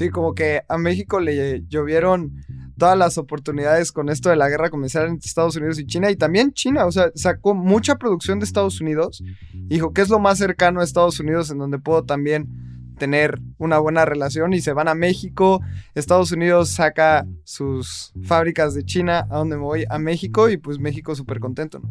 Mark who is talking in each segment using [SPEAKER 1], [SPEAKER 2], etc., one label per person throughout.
[SPEAKER 1] Sí, como que a México le llovieron todas las oportunidades con esto de la guerra comercial entre Estados Unidos y China y también China, o sea, sacó mucha producción de Estados Unidos. Dijo que es lo más cercano a Estados Unidos en donde puedo también tener una buena relación y se van a México. Estados Unidos saca sus fábricas de China a donde me voy a México y pues México súper contento. ¿no?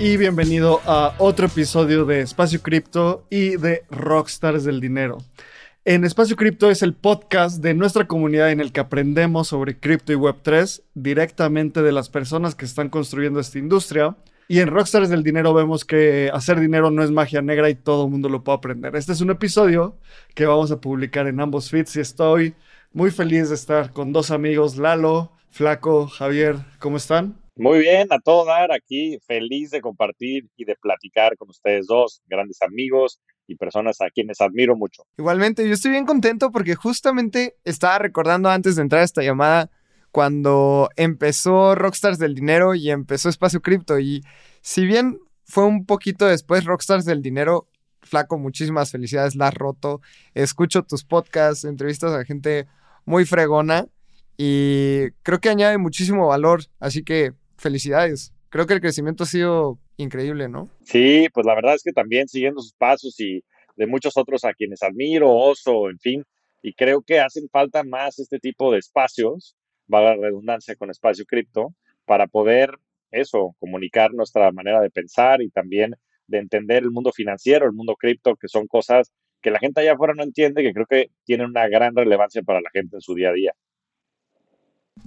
[SPEAKER 2] y bienvenido a otro episodio de Espacio Cripto y de Rockstars del Dinero. En Espacio Cripto es el podcast de nuestra comunidad en el que aprendemos sobre cripto y Web3 directamente de las personas que están construyendo esta industria. Y en Rockstars del Dinero vemos que hacer dinero no es magia negra y todo el mundo lo puede aprender. Este es un episodio que vamos a publicar en ambos feeds y estoy muy feliz de estar con dos amigos, Lalo, Flaco, Javier. ¿Cómo están?
[SPEAKER 3] Muy bien, a todo dar aquí, feliz de compartir y de platicar con ustedes dos, grandes amigos y personas a quienes admiro mucho.
[SPEAKER 1] Igualmente, yo estoy bien contento porque justamente estaba recordando antes de entrar a esta llamada cuando empezó Rockstars del Dinero y empezó Espacio Cripto. Y si bien fue un poquito después Rockstars del Dinero, flaco, muchísimas felicidades, la has roto. Escucho tus podcasts, entrevistas a gente muy fregona y creo que añade muchísimo valor. Así que felicidades. Creo que el crecimiento ha sido increíble, ¿no?
[SPEAKER 3] Sí, pues la verdad es que también siguiendo sus pasos y de muchos otros a quienes admiro, Oso, en fin, y creo que hacen falta más este tipo de espacios, va la redundancia con espacio cripto, para poder eso, comunicar nuestra manera de pensar y también de entender el mundo financiero, el mundo cripto, que son cosas que la gente allá afuera no entiende, que creo que tienen una gran relevancia para la gente en su día a día.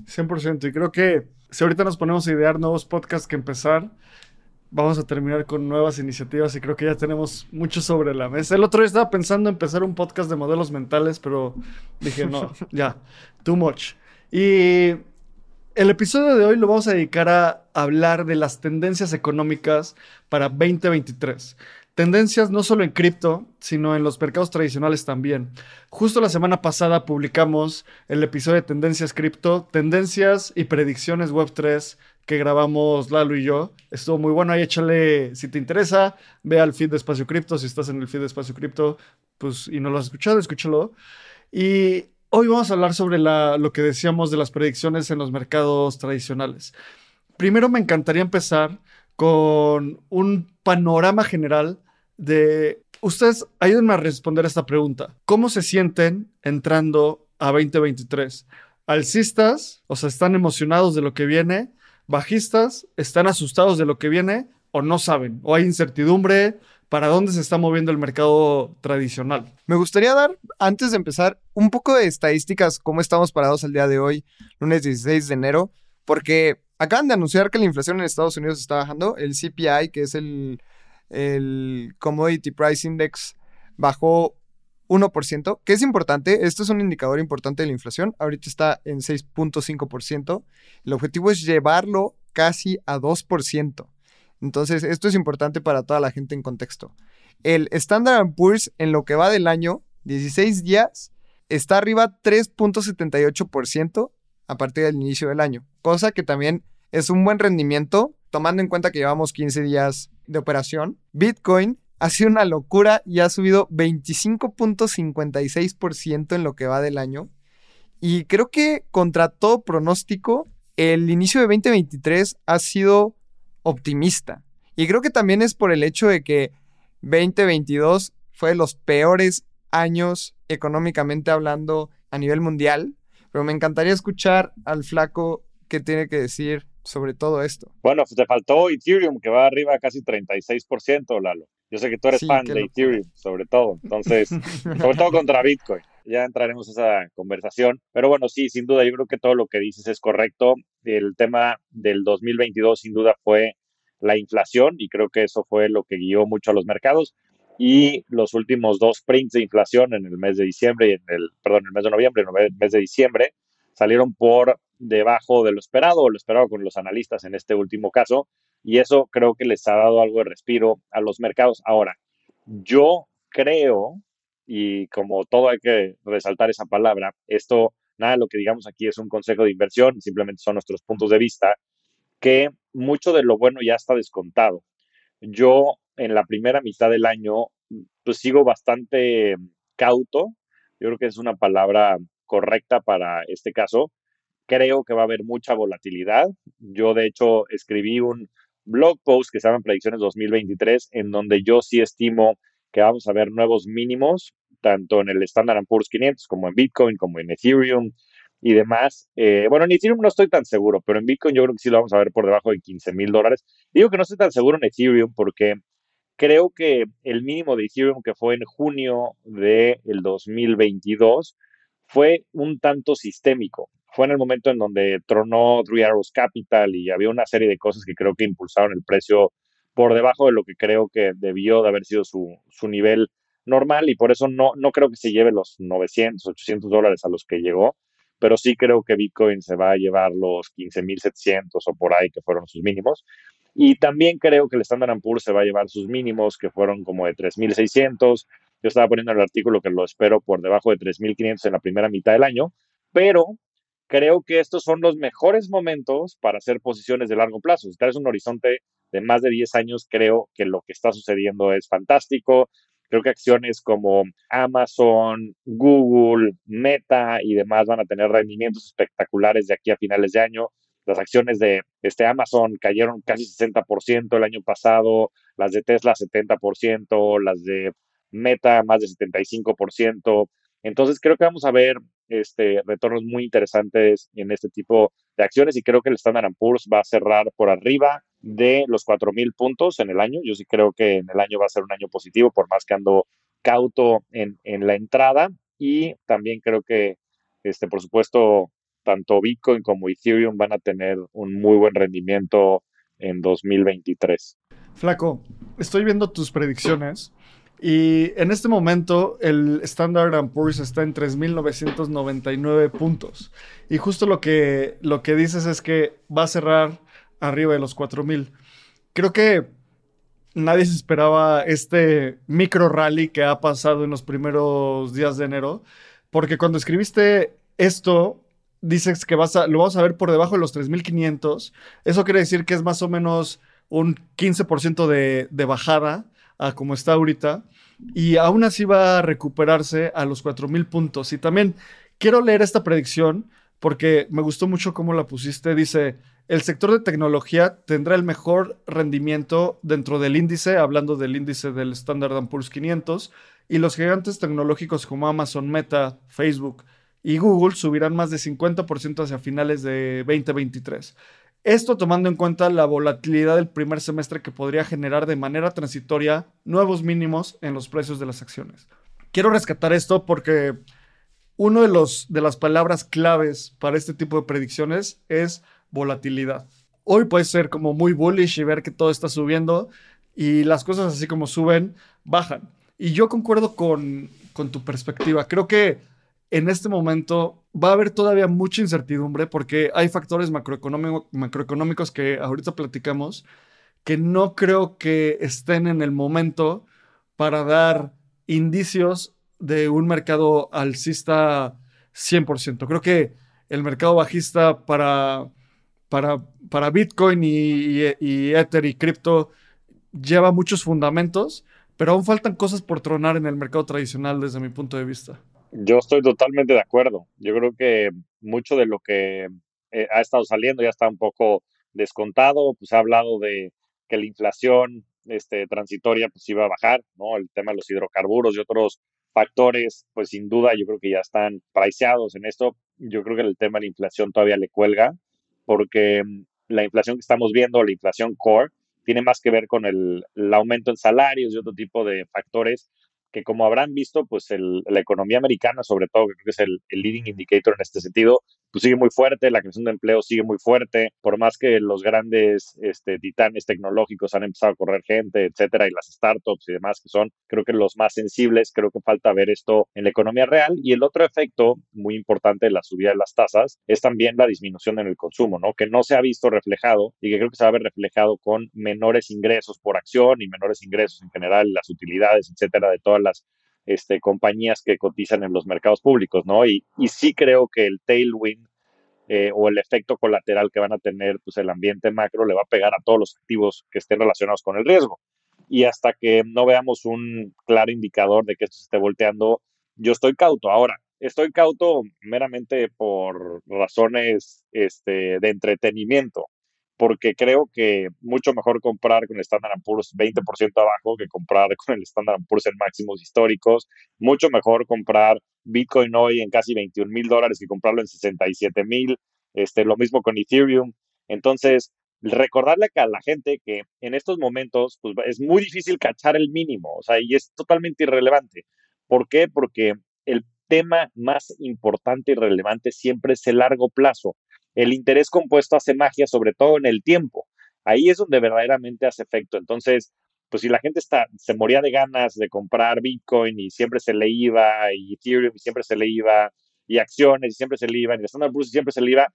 [SPEAKER 2] 100%. Y creo que si ahorita nos ponemos a idear nuevos podcasts que empezar, vamos a terminar con nuevas iniciativas y creo que ya tenemos mucho sobre la mesa. El otro día estaba pensando en empezar un podcast de modelos mentales, pero dije, no, ya, too much. Y el episodio de hoy lo vamos a dedicar a hablar de las tendencias económicas para 2023. Tendencias no solo en cripto, sino en los mercados tradicionales también. Justo la semana pasada publicamos el episodio de Tendencias Cripto, Tendencias y Predicciones Web3 que grabamos Lalo y yo. Estuvo muy bueno, ahí échale, si te interesa, ve al feed de Espacio Cripto, si estás en el feed de Espacio Cripto, pues y no lo has escuchado, escúchalo. Y hoy vamos a hablar sobre la, lo que decíamos de las predicciones en los mercados tradicionales. Primero me encantaría empezar con un panorama general de... Ustedes ayúdenme a responder esta pregunta. ¿Cómo se sienten entrando a 2023? ¿Alcistas? O sea, ¿están emocionados de lo que viene? ¿Bajistas? ¿Están asustados de lo que viene? ¿O no saben? ¿O hay incertidumbre? ¿Para dónde se está moviendo el mercado tradicional?
[SPEAKER 1] Me gustaría dar, antes de empezar, un poco de estadísticas, cómo estamos parados al día de hoy, lunes 16 de enero, porque Acaban de anunciar que la inflación en Estados Unidos está bajando. El CPI, que es el, Commodity Price Index, bajó 1%, que es importante. Esto es un indicador importante de la inflación. Ahorita está en 6.5%. El objetivo es llevarlo casi a 2%. Entonces, esto es importante para toda la gente en contexto. El Standard Poor's en lo que va del año, 16 días, está arriba 3.78% a partir del inicio del año, cosa que también es un buen rendimiento, tomando en cuenta que llevamos 15 días de operación. Bitcoin ha sido una locura y ha subido 25.56% en lo que va del año. Y creo que contra todo pronóstico, el inicio de 2023 ha sido optimista. Y creo que también es por el hecho de que 2022 fue de los peores años económicamente hablando a nivel mundial. Pero me encantaría escuchar al flaco qué tiene que decir sobre todo esto.
[SPEAKER 3] Bueno, pues te faltó Ethereum, que va arriba casi 36%, Lalo. Yo sé que tú eres fan de Ethereum, sobre todo. Entonces, sobre todo contra Bitcoin. Ya entraremos en esa conversación. Pero bueno, sí, sin duda, yo creo que todo lo que dices es correcto. El tema del 2022, sin duda, fue la inflación y creo que eso fue lo que guió mucho a los mercados. Y los últimos dos prints de inflación en el mes de diciembre y en el, perdón, en el mes de noviembre, en el mes de diciembre, salieron por debajo de lo esperado o lo esperado con los analistas en este último caso y eso creo que les ha dado algo de respiro a los mercados. Ahora, yo creo, y como todo hay que resaltar esa palabra, esto, nada, lo que digamos aquí es un consejo de inversión, simplemente son nuestros puntos de vista, que mucho de lo bueno ya está descontado. Yo en la primera mitad del año, pues sigo bastante cauto, yo creo que es una palabra correcta para este caso. Creo que va a haber mucha volatilidad. Yo, de hecho, escribí un blog post que se llama Predicciones 2023, en donde yo sí estimo que vamos a ver nuevos mínimos, tanto en el Standard Poor's 500 como en Bitcoin, como en Ethereum y demás. Eh, bueno, en Ethereum no estoy tan seguro, pero en Bitcoin yo creo que sí lo vamos a ver por debajo de 15 mil dólares. Digo que no estoy tan seguro en Ethereum porque creo que el mínimo de Ethereum que fue en junio del de 2022 fue un tanto sistémico. Fue en el momento en donde tronó Three Arrows Capital y había una serie de cosas que creo que impulsaron el precio por debajo de lo que creo que debió de haber sido su, su nivel normal y por eso no, no creo que se lleve los 900, 800 dólares a los que llegó, pero sí creo que Bitcoin se va a llevar los 15.700 o por ahí que fueron sus mínimos. Y también creo que el Standard Poor's se va a llevar sus mínimos que fueron como de 3.600. Yo estaba poniendo en el artículo que lo espero por debajo de 3.500 en la primera mitad del año, pero creo que estos son los mejores momentos para hacer posiciones de largo plazo. Si traes un horizonte de más de 10 años, creo que lo que está sucediendo es fantástico. Creo que acciones como Amazon, Google, Meta y demás van a tener rendimientos espectaculares de aquí a finales de año. Las acciones de este Amazon cayeron casi 60% el año pasado, las de Tesla 70%, las de Meta más de 75%. Entonces creo que vamos a ver este, retornos muy interesantes en este tipo de acciones y creo que el Standard Poor's va a cerrar por arriba de los 4.000 puntos en el año. Yo sí creo que en el año va a ser un año positivo, por más que ando cauto en, en la entrada. Y también creo que, este, por supuesto, tanto Bitcoin como Ethereum van a tener un muy buen rendimiento en 2023.
[SPEAKER 2] Flaco, estoy viendo tus predicciones y en este momento el Standard Poor's está en 3.999 puntos. Y justo lo que, lo que dices es que va a cerrar arriba de los 4.000. Creo que nadie se esperaba este micro rally que ha pasado en los primeros días de enero. Porque cuando escribiste esto, dices que vas lo vamos a ver por debajo de los 3.500. Eso quiere decir que es más o menos un 15% de, de bajada a como está ahorita y aún así va a recuperarse a los 4.000 puntos. Y también quiero leer esta predicción porque me gustó mucho cómo la pusiste. Dice, el sector de tecnología tendrá el mejor rendimiento dentro del índice, hablando del índice del Standard Poor's 500, y los gigantes tecnológicos como Amazon, Meta, Facebook y Google subirán más de 50% hacia finales de 2023. Esto tomando en cuenta la volatilidad del primer semestre que podría generar de manera transitoria nuevos mínimos en los precios de las acciones. Quiero rescatar esto porque una de, de las palabras claves para este tipo de predicciones es volatilidad. Hoy puede ser como muy bullish y ver que todo está subiendo y las cosas así como suben, bajan. Y yo concuerdo con, con tu perspectiva. Creo que en este momento va a haber todavía mucha incertidumbre porque hay factores macroeconómicos que ahorita platicamos que no creo que estén en el momento para dar indicios de un mercado alcista 100%. Creo que el mercado bajista para, para, para Bitcoin y, y Ether y cripto lleva muchos fundamentos, pero aún faltan cosas por tronar en el mercado tradicional desde mi punto de vista.
[SPEAKER 3] Yo estoy totalmente de acuerdo. Yo creo que mucho de lo que eh, ha estado saliendo ya está un poco descontado. Pues ha hablado de que la inflación este, transitoria pues iba a bajar, ¿no? El tema de los hidrocarburos y otros factores, pues sin duda yo creo que ya están priceados en esto. Yo creo que el tema de la inflación todavía le cuelga, porque mm, la inflación que estamos viendo, la inflación core, tiene más que ver con el, el aumento en salarios y otro tipo de factores que como habrán visto, pues la economía americana, sobre todo, creo que es el, leading indicator en este sentido, pues sigue muy fuerte, la creación de empleo sigue muy fuerte, por más que los grandes este, titanes tecnológicos han empezado a correr gente, etcétera, y las startups y demás que son, creo que los más sensibles, creo que falta ver esto en la economía real. Y el otro efecto muy importante de la subida de las tasas es también la disminución en el consumo, ¿no? Que no se ha visto reflejado y que creo que se va a ver reflejado con menores ingresos por acción y menores ingresos en general, las utilidades, etcétera, de todas las este, compañías que cotizan en los mercados públicos, ¿no? Y, y sí creo que el tailwind eh, o el efecto colateral que van a tener pues, el ambiente macro le va a pegar a todos los activos que estén relacionados con el riesgo. Y hasta que no veamos un claro indicador de que esto se esté volteando, yo estoy cauto. Ahora, estoy cauto meramente por razones este, de entretenimiento porque creo que mucho mejor comprar con el Standard Poor's 20% abajo que comprar con el Standard Poor's en máximos históricos. Mucho mejor comprar Bitcoin hoy en casi 21 mil dólares que comprarlo en 67 mil. Este, lo mismo con Ethereum. Entonces, recordarle a la gente que en estos momentos pues, es muy difícil cachar el mínimo, o sea, y es totalmente irrelevante. ¿Por qué? Porque el tema más importante y relevante siempre es el largo plazo. El interés compuesto hace magia, sobre todo en el tiempo. Ahí es donde verdaderamente hace efecto. Entonces, pues si la gente está, se moría de ganas de comprar Bitcoin y siempre se le iba, y Ethereum y siempre se le iba, y acciones y siempre se le iba, y el Standard Poor's siempre se le iba,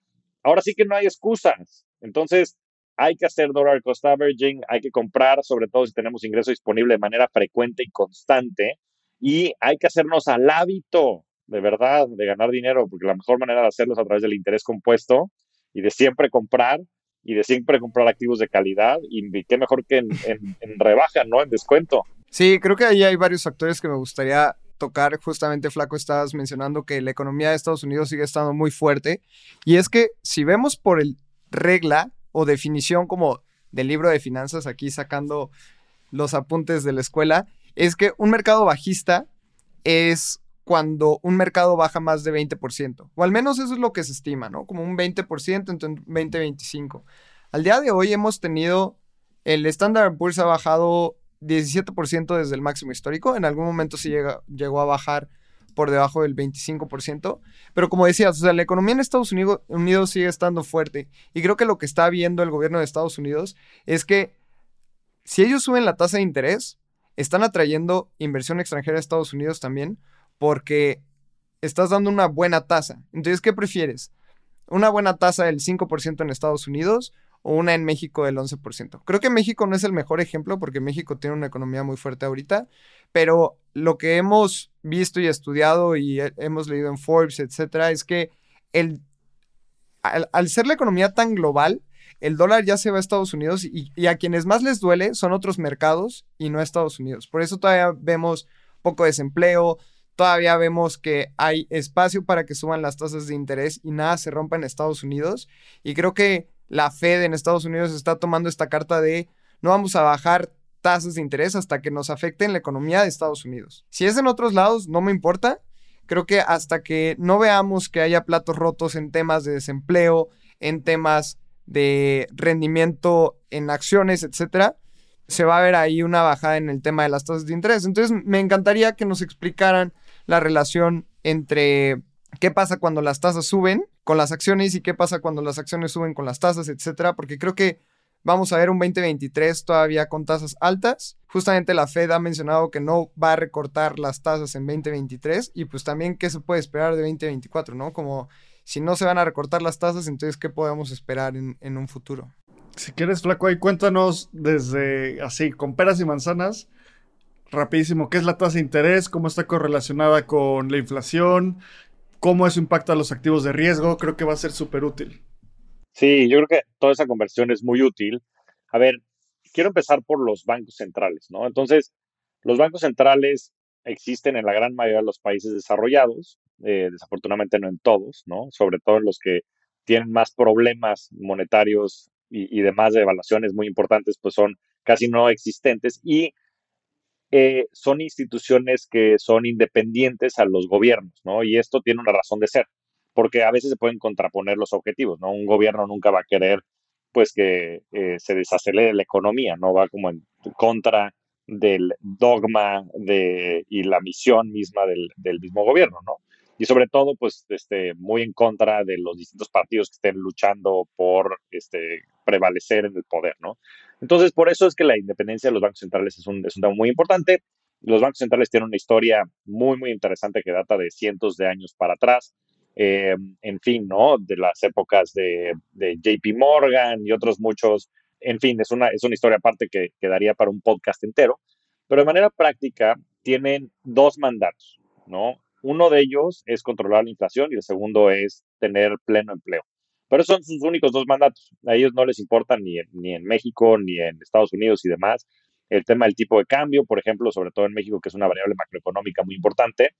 [SPEAKER 3] ahora sí que no hay excusas. Entonces, hay que hacer dollar cost averaging, hay que comprar, sobre todo si tenemos ingreso disponible de manera frecuente y constante, y hay que hacernos al hábito de verdad, de ganar dinero, porque la mejor manera de hacerlo es a través del interés compuesto y de siempre comprar y de siempre comprar activos de calidad y qué mejor que en, rebaja, ¿no? En descuento.
[SPEAKER 1] Sí, creo que ahí hay varios factores que me gustaría tocar. Justamente, Flaco, estabas mencionando que la economía de Estados Unidos sigue estando muy fuerte. Y es que si vemos por el regla o definición como del libro de finanzas, aquí sacando los apuntes de la escuela, es que un mercado bajista es cuando un mercado baja más de 20%, o al menos eso es lo que se estima, ¿no? Como un 20% entre 20 y 25. Al día de hoy hemos tenido, el Standard Poor's ha bajado 17% desde el máximo histórico, en algún momento sí llegó a bajar por debajo del 25%, pero como decías, o sea, la economía en Estados Unidos sigue estando fuerte y creo que lo que está viendo el gobierno de Estados Unidos es que si ellos suben la tasa de interés, están atrayendo inversión extranjera a Estados Unidos también, porque estás dando una buena tasa. Entonces, ¿qué prefieres? ¿Una buena tasa del 5% en Estados Unidos o una en México del 11%? Creo que México no es el mejor ejemplo porque México tiene una economía muy fuerte ahorita, pero lo que hemos visto y estudiado y hemos leído en Forbes, etcétera, es que el, al, ser la economía tan global, el dólar ya se va a Estados Unidos y, y, a quienes más les duele son otros mercados y no Estados Unidos. Por eso todavía vemos poco desempleo, Todavía vemos que hay espacio para que suban las tasas de interés y nada se rompa en Estados Unidos. Y creo que la Fed en Estados Unidos está tomando esta carta de no vamos a bajar tasas de interés hasta que nos afecten la economía de Estados Unidos. Si es en otros lados, no me importa. Creo que hasta que no veamos que haya platos rotos en temas de desempleo, en temas de rendimiento en acciones, etcétera, se va a ver ahí una bajada en el tema de las tasas de interés. Entonces, me encantaría que nos explicaran la relación entre qué pasa cuando las tasas suben con las acciones y qué pasa cuando las acciones suben con las tasas, etcétera, porque creo que vamos a ver un 2023 todavía con tasas altas. Justamente la Fed ha mencionado que no va a recortar las tasas en 2023 y pues también qué se puede esperar de 2024, ¿no? Como si no se van a recortar las tasas, entonces qué podemos esperar en, en un futuro.
[SPEAKER 2] Si quieres, Flaco, ahí cuéntanos desde así, con peras y manzanas, rapidísimo, ¿qué es la tasa de interés? ¿Cómo está correlacionada con la inflación? ¿Cómo eso impacta a los activos de riesgo? Creo que va a ser súper útil.
[SPEAKER 3] Sí, yo creo que toda esa conversión es muy útil. A ver, quiero empezar por los bancos centrales, ¿no? Entonces, los bancos centrales existen en la gran mayoría de los países desarrollados, eh, desafortunadamente no en todos, ¿no? Sobre todo en los que tienen más problemas monetarios y, y demás de evaluaciones muy importantes, pues son casi no existentes y eh, son instituciones que son independientes a los gobiernos, ¿no? Y esto tiene una razón de ser, porque a veces se pueden contraponer los objetivos, ¿no? Un gobierno nunca va a querer, pues, que eh, se desacelere la economía, ¿no? Va como en contra del dogma de, y la misión misma del, del mismo gobierno, ¿no? y sobre todo, pues, este, muy en contra de los distintos partidos que estén luchando por este, prevalecer en el poder, ¿no? Entonces, por eso es que la independencia de los bancos centrales es un, es un tema muy importante. Los bancos centrales tienen una historia muy, muy interesante que data de cientos de años para atrás. Eh, en fin, ¿no? De las épocas de, JP Morgan y otros muchos. En fin, es una, es una historia aparte que, que daría para un podcast entero. Pero de manera práctica, tienen dos mandatos, ¿no? Uno de ellos es controlar la inflación y el segundo es tener pleno empleo. Pero son sus únicos dos mandatos. A ellos no les importa ni ni en México ni en Estados Unidos y demás. El tema del tipo de cambio, por ejemplo, sobre todo en México, que es una variable macroeconómica muy importante,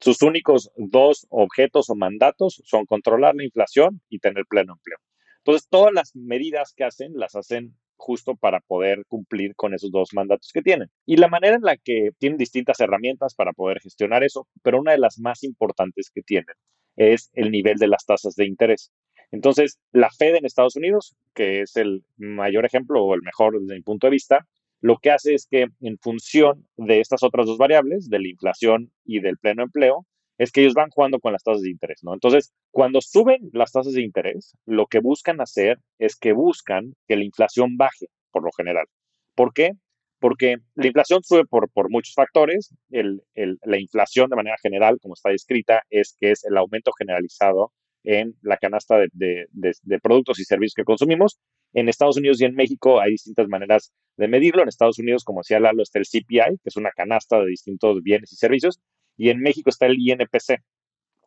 [SPEAKER 3] sus únicos dos objetos o mandatos son controlar la inflación y tener pleno empleo. Entonces, todas las medidas que hacen las hacen justo para poder cumplir con esos dos mandatos que tienen. Y la manera en la que tienen distintas herramientas para poder gestionar eso, pero una de las más importantes que tienen es el nivel de las tasas de interés. Entonces, la Fed en Estados Unidos, que es el mayor ejemplo o el mejor desde mi punto de vista, lo que hace es que en función de estas otras dos variables, de la inflación y del pleno empleo, es que ellos van jugando con las tasas de interés, ¿no? Entonces, cuando suben las tasas de interés, lo que buscan hacer es que buscan que la inflación baje, por lo general. ¿Por qué? Porque la inflación sube por, muchos factores. La inflación, de manera general, como está descrita, es que es el aumento generalizado en la canasta de, de, productos y servicios que consumimos. En Estados Unidos y en México hay distintas maneras de medirlo. En Estados Unidos, como decía Lalo, está el CPI, que es una canasta de distintos bienes y servicios. Y en México está el INPC,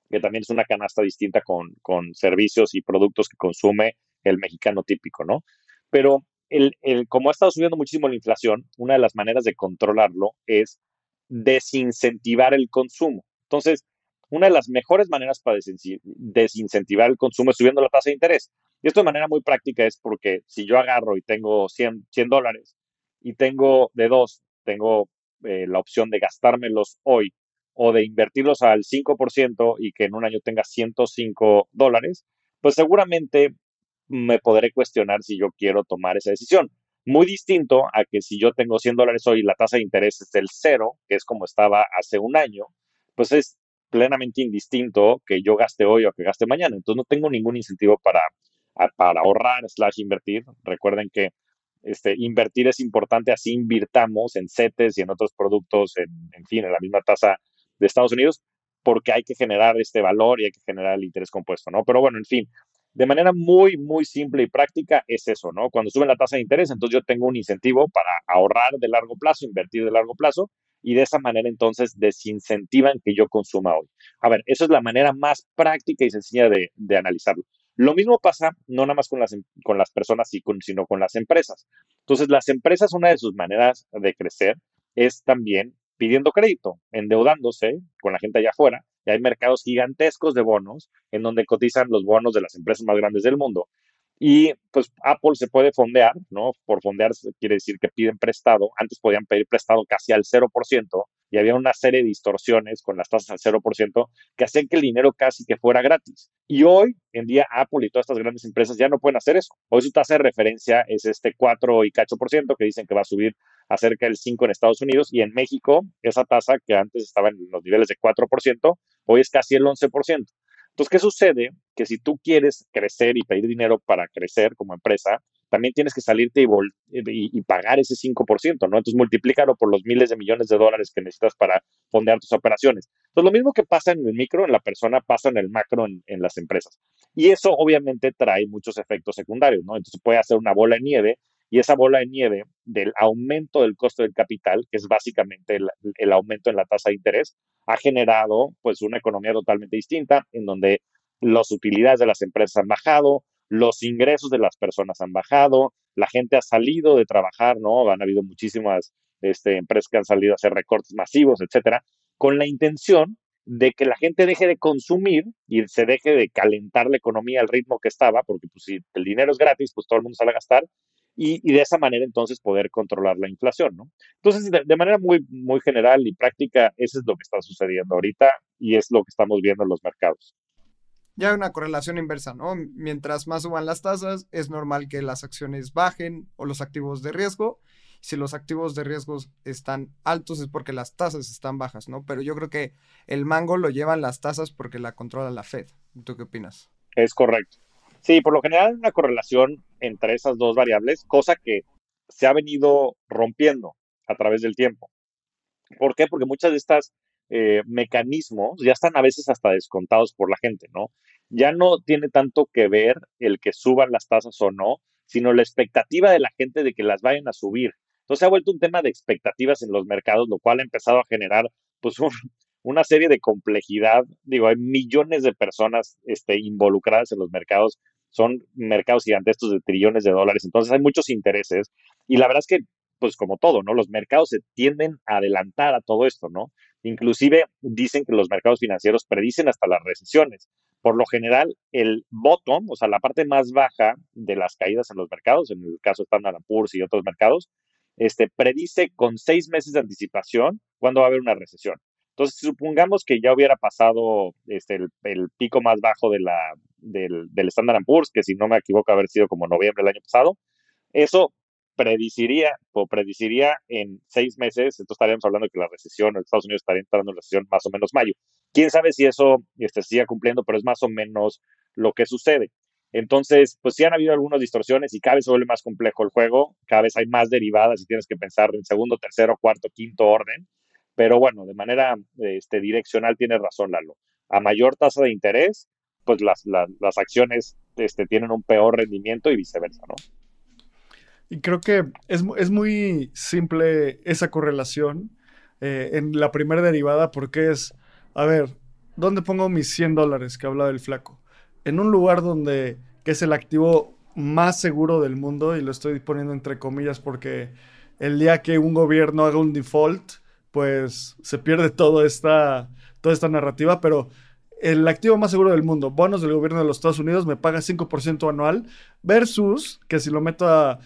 [SPEAKER 3] que también es una canasta distinta con, con servicios y productos que consume el mexicano típico, ¿no? Pero el, el, como ha estado subiendo muchísimo la inflación, una de las maneras de controlarlo es desincentivar el consumo. Entonces, una de las mejores maneras para desincentivar el consumo es subiendo la tasa de interés. Y esto de manera muy práctica es porque si yo agarro y tengo 100, 100 dólares y tengo de dos, tengo eh, la opción de gastármelos hoy o de invertirlos al 5% y que en un año tenga 105 dólares, pues seguramente me podré cuestionar si yo quiero tomar esa decisión. Muy distinto a que si yo tengo 100 dólares hoy y la tasa de interés es del cero, que es como estaba hace un año, pues es plenamente indistinto que yo gaste hoy o que gaste mañana. Entonces no tengo ningún incentivo para, para ahorrar slash invertir. Recuerden que este, invertir es importante, así invirtamos en CETES y en otros productos, en, en fin, en la misma tasa de Estados Unidos, porque hay que generar este valor y hay que generar el interés compuesto, ¿no? Pero bueno, en fin, de manera muy, muy simple y práctica es eso, ¿no? Cuando sube la tasa de interés, entonces yo tengo un incentivo para ahorrar de largo plazo, invertir de largo plazo, y de esa manera entonces desincentivan que yo consuma hoy. A ver, esa es la manera más práctica y sencilla de, analizarlo. Lo mismo pasa no nada más con las, con las personas, sino con las empresas. Entonces, las empresas, una de sus maneras de crecer es también pidiendo crédito, endeudándose con la gente allá afuera. Y hay mercados gigantescos de bonos en donde cotizan los bonos de las empresas más grandes del mundo. Y pues Apple se puede fondear, ¿no? Por fondear quiere decir que piden prestado. Antes podían pedir prestado casi al 0% y había una serie de distorsiones con las tasas al 0% que hacían que el dinero casi que fuera gratis. Y hoy en día Apple y todas estas grandes empresas ya no pueden hacer eso. Hoy su tasa de referencia es este 4 y cacho por ciento que dicen que va a subir acerca del 5 en Estados Unidos y en México esa tasa que antes estaba en los niveles de 4%, hoy es casi el 11%. Entonces, ¿qué sucede? Que si tú quieres crecer y pedir dinero para crecer como empresa, también tienes que salirte y, y, y, pagar ese 5%, ¿no? Entonces, multiplícalo por los miles de millones de dólares que necesitas para fondear tus operaciones. Entonces, lo mismo que pasa en el micro, en la persona, pasa en el macro, en, en las empresas. Y eso obviamente trae muchos efectos secundarios, ¿no? Entonces, puede hacer una bola de nieve y esa bola de nieve del aumento del costo del capital, que es básicamente el, el, aumento en la tasa de interés, ha generado pues una economía totalmente distinta en donde las utilidades de las empresas han bajado, los ingresos de las personas han bajado, la gente ha salido de trabajar, ¿no? Han habido muchísimas este, empresas que han salido a hacer recortes masivos, etcétera, con la intención de que la gente deje de consumir y se deje de calentar la economía al ritmo que estaba, porque pues, si el dinero es gratis, pues todo el mundo sale a gastar, y, de esa manera entonces poder controlar la inflación, ¿no? Entonces, de, de, manera muy, muy general y práctica, eso es lo que está sucediendo ahorita y es lo que estamos viendo en los mercados.
[SPEAKER 1] Ya hay una correlación inversa, ¿no? Mientras más suban las tasas, es normal que las acciones bajen o los activos de riesgo. Si los activos de riesgos están altos es porque las tasas están bajas, ¿no? Pero yo creo que el mango lo llevan las tasas porque la controla la Fed. ¿Tú qué opinas?
[SPEAKER 3] Es correcto. Sí, por lo general hay una correlación entre esas dos variables, cosa que se ha venido rompiendo a través del tiempo. ¿Por qué? Porque muchas de estas eh, mecanismos ya están a veces hasta descontados por la gente, ¿no? Ya no tiene tanto que ver el que suban las tasas o no, sino la expectativa de la gente de que las vayan a subir. Entonces se ha vuelto un tema de expectativas en los mercados, lo cual ha empezado a generar pues una serie de complejidad. Digo, hay millones de personas este, involucradas en los mercados, son mercados gigantescos de trillones de dólares, entonces hay muchos intereses y la verdad es que pues como todo, ¿no? Los mercados se tienden a adelantar a todo esto, ¿no? Inclusive dicen que los mercados financieros predicen hasta las recesiones. Por lo general, el bottom, o sea, la parte más baja de las caídas en los mercados, en el caso de Standard Poor's y otros mercados, este, predice con seis meses de anticipación cuándo va a haber una recesión. Entonces, supongamos que ya hubiera pasado este, el, pico más bajo de la, del, del Standard Poor's, que si no me equivoco, haber sido como noviembre del año pasado, eso prediciría o prediciría en seis meses, entonces estaríamos hablando de que la recesión en Estados Unidos estaría entrando en recesión más o menos mayo. Quién sabe si eso este, siga cumpliendo, pero es más o menos lo que sucede. Entonces, pues sí han habido algunas distorsiones y cada vez se vuelve más complejo el juego, cada vez hay más derivadas y tienes que pensar en segundo, tercero, cuarto, quinto orden. Pero bueno, de manera este, direccional tiene razón Lalo. A mayor tasa de interés, pues las, las, las acciones este, tienen un peor rendimiento y viceversa, ¿no?
[SPEAKER 2] Y creo que es, es muy simple esa correlación eh, en la primera derivada porque es, a ver, ¿dónde pongo mis 100 dólares que hablaba el flaco? En un lugar donde, que es el activo más seguro del mundo, y lo estoy poniendo entre comillas porque el día que un gobierno haga un default, pues se pierde toda esta, toda esta narrativa, pero el activo más seguro del mundo, bonos del gobierno de los Estados Unidos, me paga 5% anual, versus que si lo meto a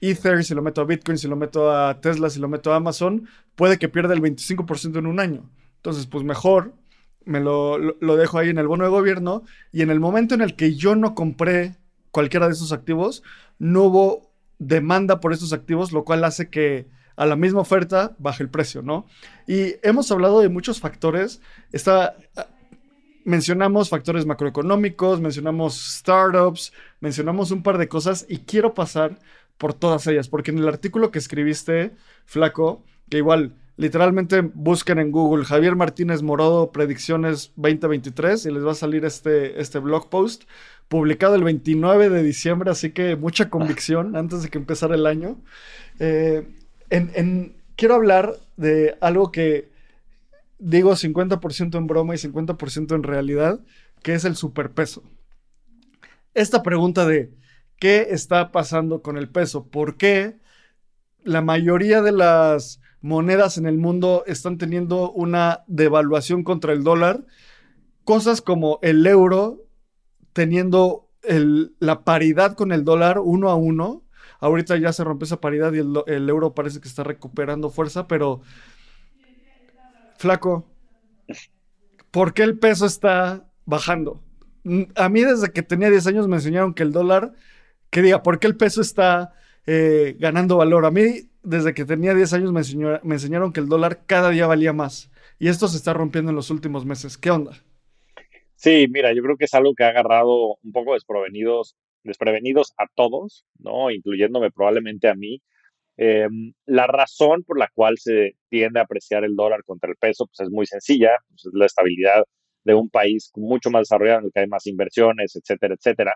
[SPEAKER 2] Ether, si lo meto a Bitcoin, si lo meto a Tesla, si lo meto a Amazon, puede que pierda el 25% en un año. Entonces, pues mejor me lo, dejo ahí en el bono de gobierno y en el momento en el que yo no compré cualquiera de esos activos, no hubo demanda por esos activos, lo cual hace que a la misma oferta baje el precio, ¿no? Y hemos hablado de muchos factores. Está, mencionamos factores macroeconómicos, mencionamos startups, mencionamos un par de cosas y quiero pasar por todas ellas, porque en el artículo que escribiste, Flaco, que igual literalmente busquen en Google Javier Martínez Morodo Predicciones 2023 y les va a salir este, este blog post publicado el 29 de diciembre, así que mucha convicción antes de que empezara el año. Eh, en, quiero hablar de algo que digo 50% en broma y 50% en realidad, que es el superpeso. Esta pregunta de qué está pasando con el peso, por qué la mayoría de las monedas en el mundo están teniendo una devaluación contra el dólar, cosas como el euro teniendo la paridad con el dólar uno a uno. Ahorita ya se rompe esa paridad y el, euro parece que está recuperando fuerza, pero flaco, ¿por qué el peso está bajando? A mí desde que tenía 10 años me enseñaron que el dólar que diga, ¿por qué el peso está eh, ganando valor? A mí, desde que tenía 10 años, me, me enseñaron que el dólar cada día valía más. Y esto se está rompiendo en los últimos meses. ¿Qué onda?
[SPEAKER 3] Sí, mira, yo creo que es algo que ha agarrado un poco desprevenidos, desprevenidos a todos, ¿no? Incluyéndome probablemente a mí. Em, la razón por la cual se tiende a apreciar el dólar contra el peso, pues es muy sencilla, pues es la estabilidad de un país mucho más desarrollado en el que hay más inversiones, etcétera, etcétera.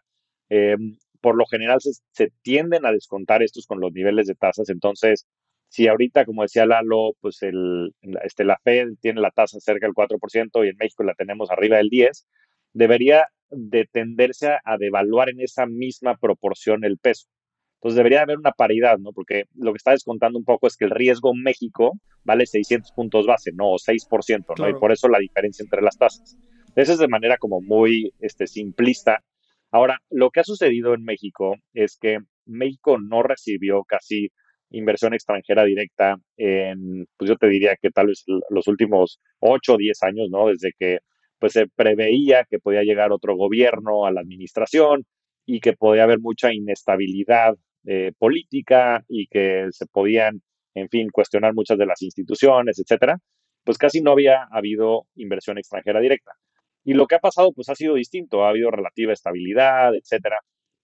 [SPEAKER 3] Em, por lo general se, tienden a descontar estos con los niveles de tasas. Entonces, si ahorita, como decía Lalo, pues el, este, la Fed tiene la tasa cerca del 4% y en México la tenemos arriba del 10%, debería de tenderse a, devaluar en esa misma proporción el peso. Entonces debería haber una paridad, ¿no? Porque lo que está descontando un poco es que el riesgo México vale 600 puntos base, no, o 6%, ¿no? Y por eso la diferencia entre las tasas. Esa es de manera como muy este, simplista Ahora, lo que ha sucedido en México es que México no recibió casi inversión extranjera directa en, pues yo te diría que tal vez los últimos 8 o 10 años, ¿no? Desde que pues se preveía que podía llegar otro gobierno a la administración y que podía haber mucha inestabilidad eh, política y que se podían, en fin, cuestionar muchas de las instituciones, etcétera, pues casi no había habido inversión extranjera directa. Y lo que ha pasado, pues ha sido distinto, ha habido relativa estabilidad, etcétera.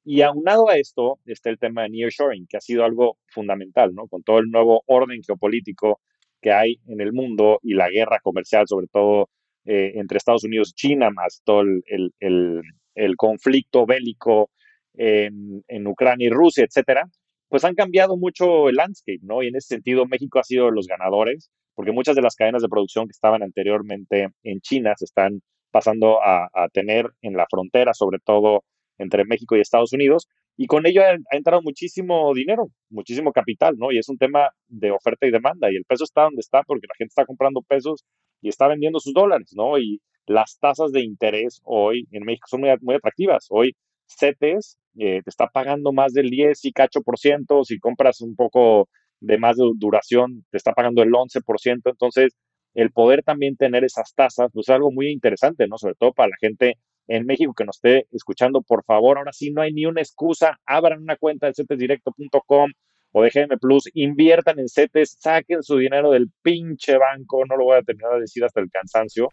[SPEAKER 3] Y aunado a esto está el tema de nearshoring, que ha sido algo fundamental, ¿no? Con todo el nuevo orden geopolítico que hay en el mundo y la guerra comercial, sobre todo eh, entre Estados Unidos y China, más todo el, el, el, conflicto bélico en, en, Ucrania y Rusia, etcétera, pues han cambiado mucho el landscape, ¿no? Y en ese sentido, México ha sido de los ganadores, porque muchas de las cadenas de producción que estaban anteriormente en China se están pasando a, tener en la frontera, sobre todo entre México y Estados Unidos, y con ello ha, entrado muchísimo dinero, muchísimo capital, ¿no? Y es un tema de oferta y demanda, y el peso está donde está porque la gente está comprando pesos y está vendiendo sus dólares, ¿no? Y las tasas de interés hoy en México son muy, muy atractivas. Hoy CETES eh, te está pagando más del 10 y cacho por ciento, si compras un poco de más de duración, te está pagando el 11%, entonces el poder también tener esas tasas, pues es algo muy interesante, ¿no? Sobre todo para la gente en México que nos esté escuchando, por favor, ahora sí no hay ni una excusa, abran una cuenta de cetesdirecto.com o de GM Plus, inviertan en CETES, saquen su dinero del pinche banco, no lo voy a terminar de decir hasta el cansancio,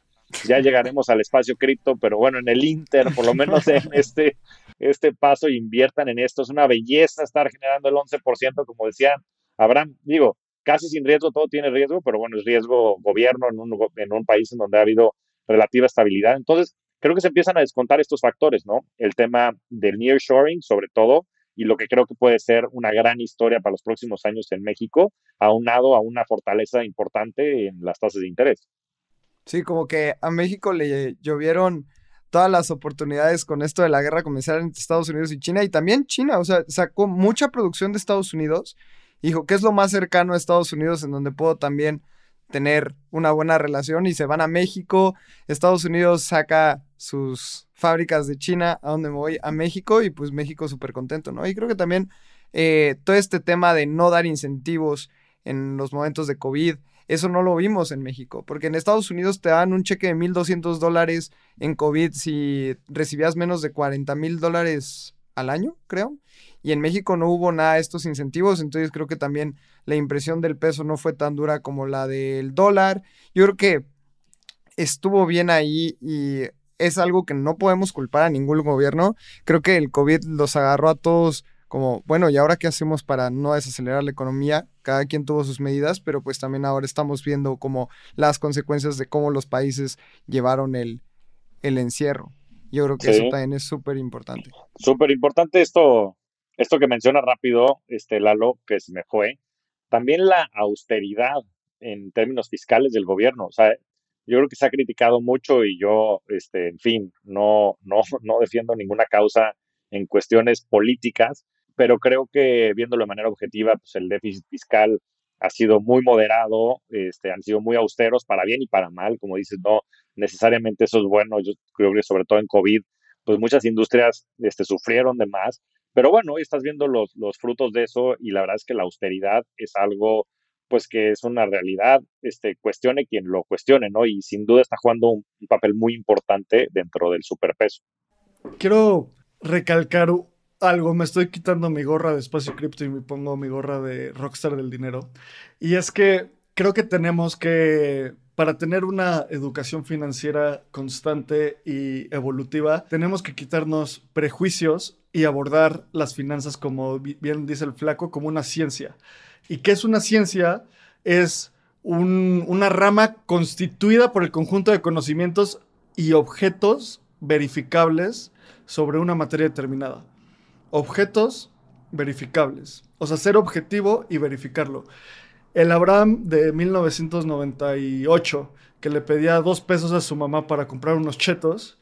[SPEAKER 3] ya llegaremos al espacio cripto, pero bueno, en el Inter, por lo menos en este, este paso, inviertan en esto, es una belleza estar generando el 11%, como decía Abraham, digo, casi sin riesgo, todo tiene riesgo, pero bueno, es riesgo gobierno en un, en un país en donde ha habido relativa estabilidad. Entonces, creo que se empiezan a descontar estos factores, ¿no? El tema del nearshoring, sobre todo, y lo que creo que puede ser una gran historia para los próximos años en México, aunado a una fortaleza importante en las tasas de interés.
[SPEAKER 1] Sí, como que a México le llovieron todas las oportunidades con esto de la guerra comercial entre Estados Unidos y China, y también China, o sea, sacó mucha producción de Estados Unidos dijo, ¿qué es lo más cercano a Estados Unidos en donde puedo también tener una buena relación? Y se van a México, Estados Unidos saca sus fábricas de China, a donde me voy, a México, y pues México súper contento, ¿no? Y creo que también eh, todo este tema de no dar incentivos en los momentos de COVID, eso no lo vimos en México, porque en Estados Unidos te dan un cheque de 1.200 dólares en COVID si recibías menos de 40 mil dólares al año, creo y en México no hubo nada de estos incentivos, entonces creo que también la impresión del peso no fue tan dura como la del dólar. Yo creo que estuvo bien ahí y es algo que no podemos culpar a ningún gobierno. Creo que el COVID los agarró a todos como, bueno, ¿y ahora qué hacemos para no desacelerar la economía? Cada quien tuvo sus medidas, pero pues también ahora estamos viendo como las consecuencias de cómo los países llevaron el, el encierro. Yo creo que eso también es súper importante.
[SPEAKER 3] Súper importante esto, esto que menciona rápido, este Lalo, que se me fue, también la austeridad en términos fiscales del gobierno. O sea, yo creo que se ha criticado mucho y yo, este, en fin, no, no, no defiendo ninguna causa en cuestiones políticas, pero creo que viéndolo de manera objetiva, pues el déficit fiscal ha sido muy moderado, este, han sido muy austeros para bien y para mal, como dices, no necesariamente eso es bueno, yo creo que sobre todo en COVID, pues muchas industrias este, sufrieron de más, pero bueno, hoy estás viendo los, los frutos de eso y la verdad es que la austeridad es algo pues que es una realidad, este, cuestione quien lo cuestione, ¿no? Y sin duda está jugando un, papel muy importante dentro del superpeso.
[SPEAKER 2] Quiero recalcar algo, me estoy quitando mi gorra de espacio cripto y me pongo mi gorra de rockstar del dinero. Y es que creo que tenemos que, para tener una educación financiera constante y evolutiva, tenemos que quitarnos prejuicios y abordar las finanzas, como bien dice el flaco, como una ciencia. ¿Y qué es una ciencia? Es una rama constituida por el conjunto de conocimientos y objetos verificables sobre una materia determinada. Objetos verificables. O sea, ser objetivo y verificarlo. El Abraham de 1998, que le pedía dos pesos a su mamá para comprar unos chetos,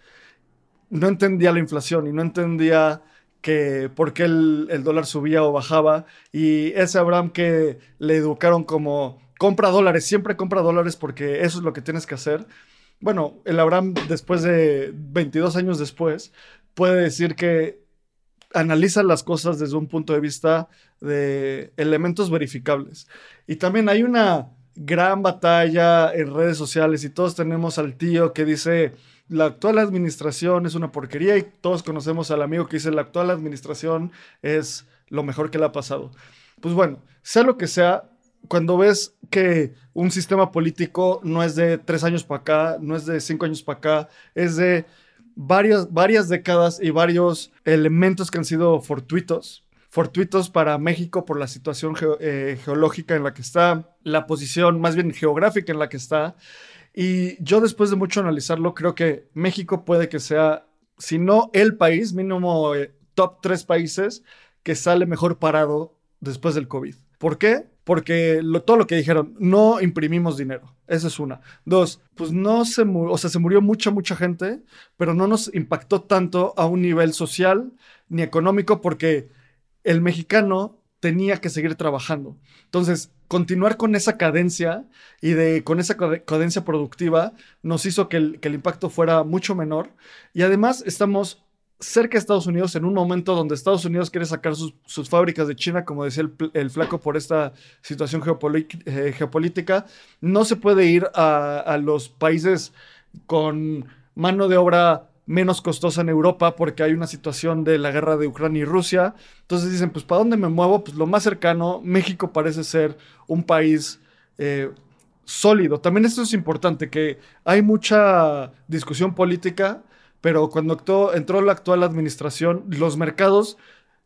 [SPEAKER 2] no entendía la inflación y no entendía que por qué el, dólar subía o bajaba. Y ese Abraham que le educaron como compra dólares, siempre compra dólares porque eso es lo que tienes que hacer. Bueno, el Abraham después de 22 años después puede decir que analiza las cosas desde un punto de vista de elementos verificables. Y también hay una gran batalla en redes sociales y todos tenemos al tío que dice la actual administración es una porquería y todos conocemos al amigo que dice la actual administración es lo mejor que le ha pasado. Pues bueno, sea lo que sea, cuando ves que un sistema político no es de tres años para acá, no es de cinco años para acá, es de varias, varias décadas y varios elementos que han sido fortuitos, fortuitos para México por la situación eh, geológica en la que está, la posición más bien geográfica en la que está. Y yo después de mucho analizarlo, creo que México puede que sea, si no el país, mínimo eh, top tres países que sale mejor parado después del COVID. ¿Por qué? Porque todo lo que dijeron, no imprimimos dinero. Esa es una. Dos, pues no se murió, o sea, se murió mucha, mucha gente, pero no nos impactó tanto a un nivel social ni económico porque el mexicano tenía que seguir trabajando. Entonces, continuar con esa cadencia y de, con esa cadencia productiva nos hizo que el, que el impacto fuera mucho menor. Y además estamos cerca de Estados Unidos en un momento donde Estados Unidos quiere sacar sus, fábricas de China, como decía el, flaco, por esta situación eh, geopolítica. No se puede ir a, los países con mano de obra menos costosa en Europa porque hay una situación de la guerra de Ucrania y Rusia. Entonces dicen, pues ¿para dónde me muevo? Pues lo más cercano, México parece ser un país eh, sólido. También esto es importante, que hay mucha discusión política pero cuando entró la actual administración, los mercados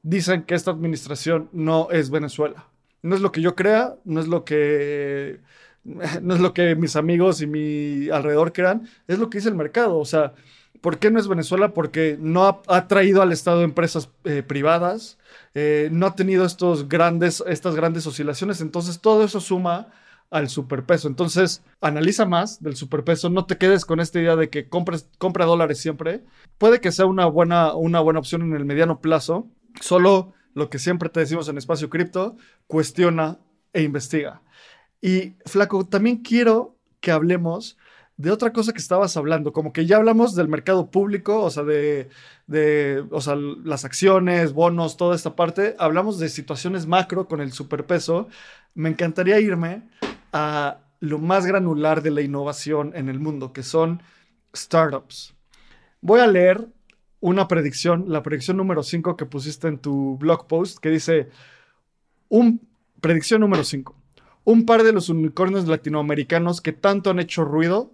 [SPEAKER 2] dicen que esta administración no es Venezuela. No es lo que yo crea, no es lo que no es lo que mis amigos y mi alrededor crean, es lo que dice el mercado. O sea, ¿por qué no es Venezuela? Porque no ha, traído al Estado empresas eh, privadas, eh, no ha tenido estos grandes, estas grandes oscilaciones, entonces todo eso suma al superpeso. Entonces, analiza más del superpeso, no te quedes con esta idea de que compres, compra dólares siempre. Puede que sea una buena, una buena opción en el mediano plazo, solo lo que siempre te decimos en Espacio Cripto, cuestiona e investiga. Y Flaco, también quiero que hablemos de otra cosa que estabas hablando, como que ya hablamos del mercado público, o sea, de, de o sea, las acciones, bonos, toda esta parte, hablamos de situaciones macro con el superpeso. Me encantaría irme a lo más granular de la innovación en el mundo, que son startups. Voy a leer una predicción, la predicción número 5 que pusiste en tu blog post, que dice, un, predicción número 5, un par de los unicornios latinoamericanos que tanto han hecho ruido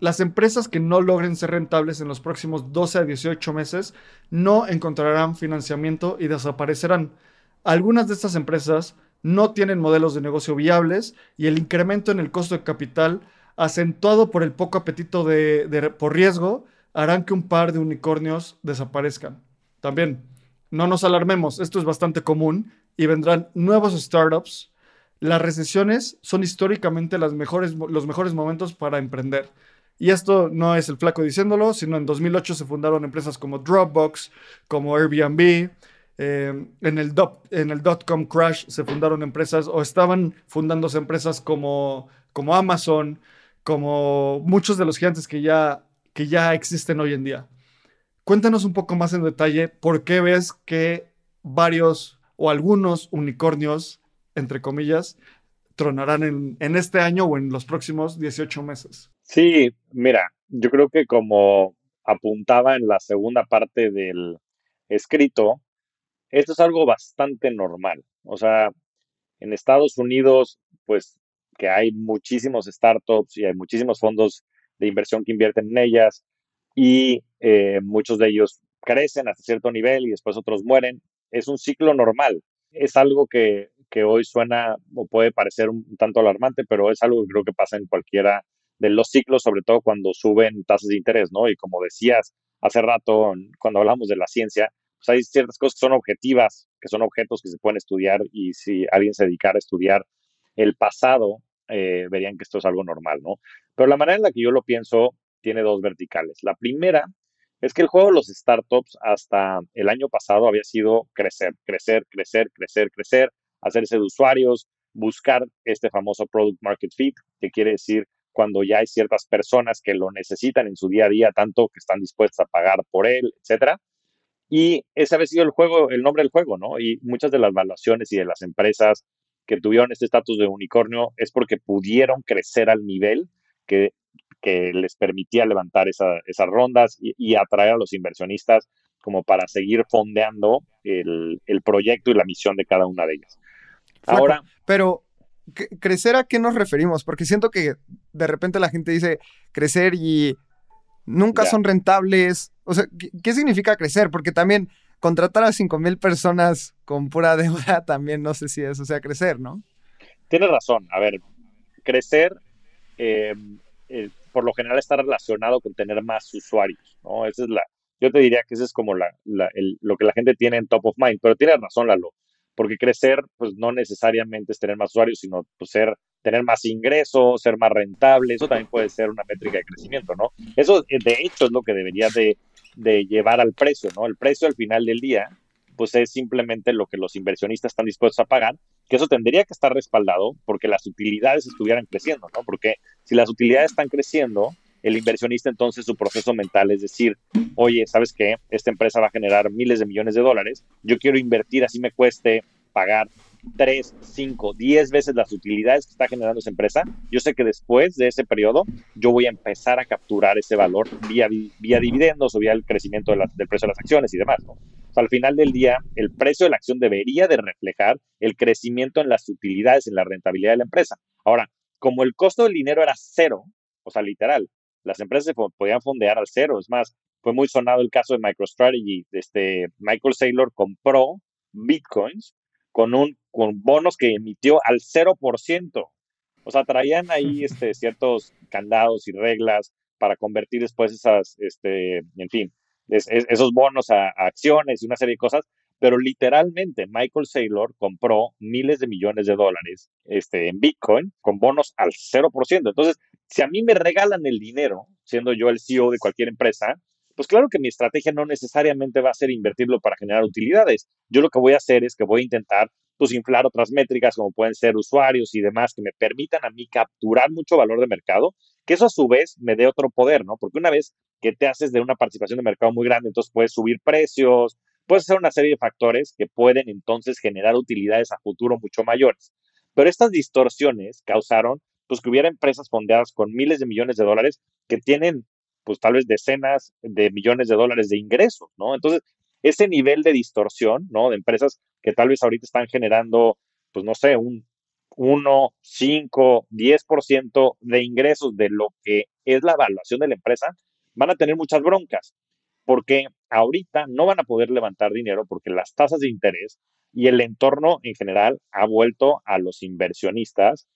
[SPEAKER 2] Las empresas que no logren ser rentables en los próximos 12 a 18 meses no encontrarán financiamiento y desaparecerán. Algunas de estas empresas no tienen modelos de negocio viables y el incremento en el costo de capital acentuado por el poco apetito de, por riesgo harán que un par de unicornios desaparezcan. También, no nos alarmemos, esto es bastante común y vendrán nuevos startups. Las recesiones son históricamente las mejores, los mejores momentos para emprender. Y esto no es el flaco diciéndolo, sino en 2008 se fundaron empresas como Dropbox, como Airbnb, eh, en el dot, en el com crash se fundaron empresas o estaban fundándose empresas como, como Amazon, como muchos de los gigantes que ya, que ya existen hoy en día. Cuéntanos un poco más en detalle por qué ves que varios o algunos unicornios, entre comillas, tronarán en, en este año o en los próximos 18 meses.
[SPEAKER 3] Sí, mira, yo creo que como apuntaba en la segunda parte del escrito, esto es algo bastante normal. O sea, en Estados Unidos, pues que hay muchísimos startups y hay muchísimos fondos de inversión que invierten en ellas y eh, muchos de ellos crecen hasta cierto nivel y después otros mueren. Es un ciclo normal. Es algo que, que hoy suena o puede parecer un tanto alarmante, pero es algo que creo que pasa en cualquiera de los ciclos, sobre todo cuando suben tasas de interés, ¿no? Y como decías hace rato, cuando hablamos de la ciencia, hay ciertas cosas que son objetivas, que son objetos que se pueden estudiar y si alguien se dedicara a estudiar el pasado, eh, verían que esto es algo normal, ¿no? Pero la manera en la que yo lo pienso tiene dos verticales. La primera es que el juego de los startups hasta el año pasado había sido crecer, crecer, crecer, crecer, crecer, hacerse de usuarios, buscar este famoso product market fit, que quiere decir cuando ya hay ciertas personas que lo necesitan en su día a día, tanto que están dispuestas a pagar por él, etcétera. Y ese había sido el juego, el nombre del juego, ¿no? Y muchas de las valuaciones y de las empresas que tuvieron este estatus de unicornio es porque pudieron crecer al nivel que, que les permitía levantar esas rondas y, atraer a los inversionistas como para seguir fondeando el, proyecto y la misión de cada una de ellas.
[SPEAKER 1] Ahora. Pero, ¿crecer a qué nos referimos? Porque siento que de repente la gente dice crecer y nunca son rentables. O sea, ¿qué, significa crecer? Porque también contratar a 5 mil personas con pura deuda también no sé si eso sea crecer, ¿no?
[SPEAKER 3] Tienes razón. A ver, crecer eh, eh, por lo general está relacionado con tener más usuarios, ¿no? Esa es la, yo te diría que eso es como la, lo que la gente tiene en top of mind, pero tienes razón, Lalo, porque crecer, pues no necesariamente es tener más usuarios, sino pues, ser, tener más ingresos, ser más rentable, eso también puede ser una métrica de crecimiento, ¿no? Eso, eh, de hecho, es lo que debería de, de llevar al precio, ¿no? El precio al final del día, pues es simplemente lo que los inversionistas están dispuestos a pagar, que eso tendría que estar respaldado porque las utilidades estuvieran creciendo, ¿no? Porque si las utilidades están creciendo, el inversionista entonces su proceso mental es decir, oye, ¿sabes qué? Esta empresa va a generar miles de millones de dólares, yo quiero invertir así me cueste pagar 3, 5, 10 veces las utilidades que está generando esa empresa, yo sé que después de ese periodo yo voy a empezar a capturar ese valor vía, vía dividendos o vía el crecimiento del precio de las acciones y demás. ¿no? al final del día, el precio de la acción debería de reflejar el crecimiento en las utilidades, en la rentabilidad de la empresa. Ahora, como el costo del dinero era cero, o sea, literal, las empresas se podían fondear al cero. Es más, fue muy sonado el caso de MicroStrategy. Este, Michael Saylor compró bitcoins con, un, con bonos que emitió al 0%. O sea, traían ahí este, ciertos candados y reglas para convertir después esas, este, en fin, esos bonos a, acciones y una serie de cosas, pero literalmente Michael Saylor compró miles de millones de dólares este, en Bitcoin con bonos al 0%. Entonces, si a mí me regalan el dinero, siendo yo el CEO de cualquier empresa, pues claro que mi estrategia no necesariamente va a ser invertirlo para generar utilidades. Yo lo que voy a hacer es que voy a intentar pues inflar otras métricas como pueden ser usuarios y demás que me permitan a mí capturar mucho valor de mercado, que eso a su vez me dé otro poder, ¿no? Porque una vez que te haces de una participación de mercado muy grande, entonces puedes subir precios, puedes hacer una serie de factores que pueden entonces generar utilidades a futuro mucho mayores. Pero estas distorsiones causaron pues que hubiera empresas fondeadas con miles de millones de dólares que tienen pues tal vez decenas de millones de dólares de ingresos, ¿no? Entonces, ese nivel de distorsión, ¿no? De empresas que tal vez ahorita están generando, pues no sé, un 1, 5, 10% de ingresos de lo que es la evaluación de la empresa, van a tener muchas broncas, porque ahorita no van a poder levantar dinero porque las tasas de interés y el entorno en general ha vuelto a los inversionistas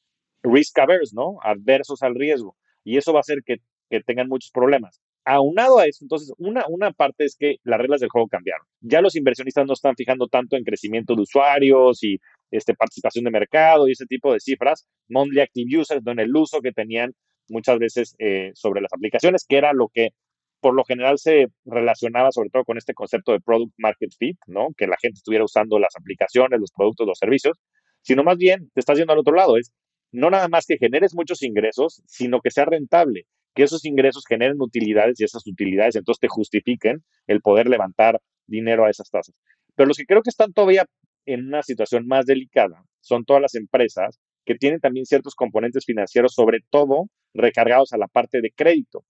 [SPEAKER 3] risk averse, ¿no? Adversos al riesgo. Y eso va a hacer que, tengan muchos problemas. Aunado a eso, entonces, una, una parte es que las reglas del juego cambiaron. Ya los inversionistas no están fijando tanto en crecimiento de usuarios y este, participación de mercado y ese tipo de cifras, monthly active users, en el uso que tenían muchas veces eh, sobre las aplicaciones, que era lo que por lo general se relacionaba sobre todo con este concepto de product market fit, ¿no? Que la gente estuviera usando las aplicaciones, los productos, los servicios, sino más bien te estás yendo al otro lado, es no nada más que generes muchos ingresos, sino que sea rentable, que esos ingresos generen utilidades y esas utilidades entonces te justifiquen el poder levantar dinero a esas tasas. Pero los que creo que están todavía en una situación más delicada son todas las empresas que tienen también ciertos componentes financieros, sobre todo recargados a la parte de crédito.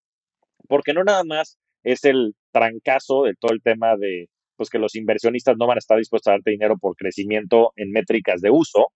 [SPEAKER 3] Porque no nada más es el trancazo de todo el tema de pues que los inversionistas no van a estar dispuestos a darte dinero por crecimiento en métricas de uso,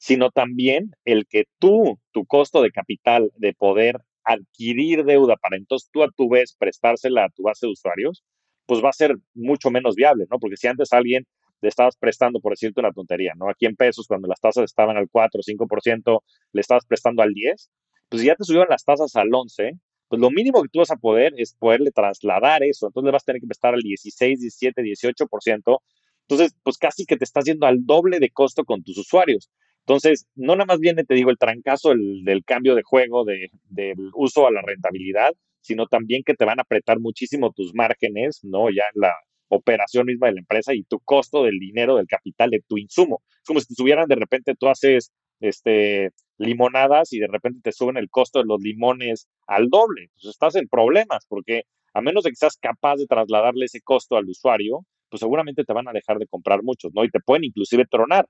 [SPEAKER 3] sino también el que tú, tu costo de capital de poder adquirir deuda para entonces tú a tu vez prestársela a tu base de usuarios, pues va a ser mucho menos viable, ¿no? Porque si antes alguien le estabas prestando, por decirte una tontería, ¿no? Aquí en pesos, cuando las tasas estaban al 4 o 5%, le estabas prestando al 10, pues si ya te subieron las tasas al 11, pues lo mínimo que tú vas a poder es poderle trasladar eso. Entonces le vas a tener que prestar al 16, 17, 18%. Entonces, pues casi que te estás yendo al doble de costo con tus usuarios. Entonces, no nada más viene, te digo, el trancazo del cambio de juego, de, del uso a la rentabilidad, sino también que te van a apretar muchísimo tus márgenes, ¿no? Ya en la, operación misma de la empresa y tu costo del dinero, del capital, de tu insumo. Es como si te de repente, tú haces este, limonadas y de repente te suben el costo de los limones al doble. Pues estás en problemas porque a menos de que seas capaz de trasladarle ese costo al usuario, pues seguramente te van a dejar de comprar muchos, ¿no? Y te pueden inclusive tronar.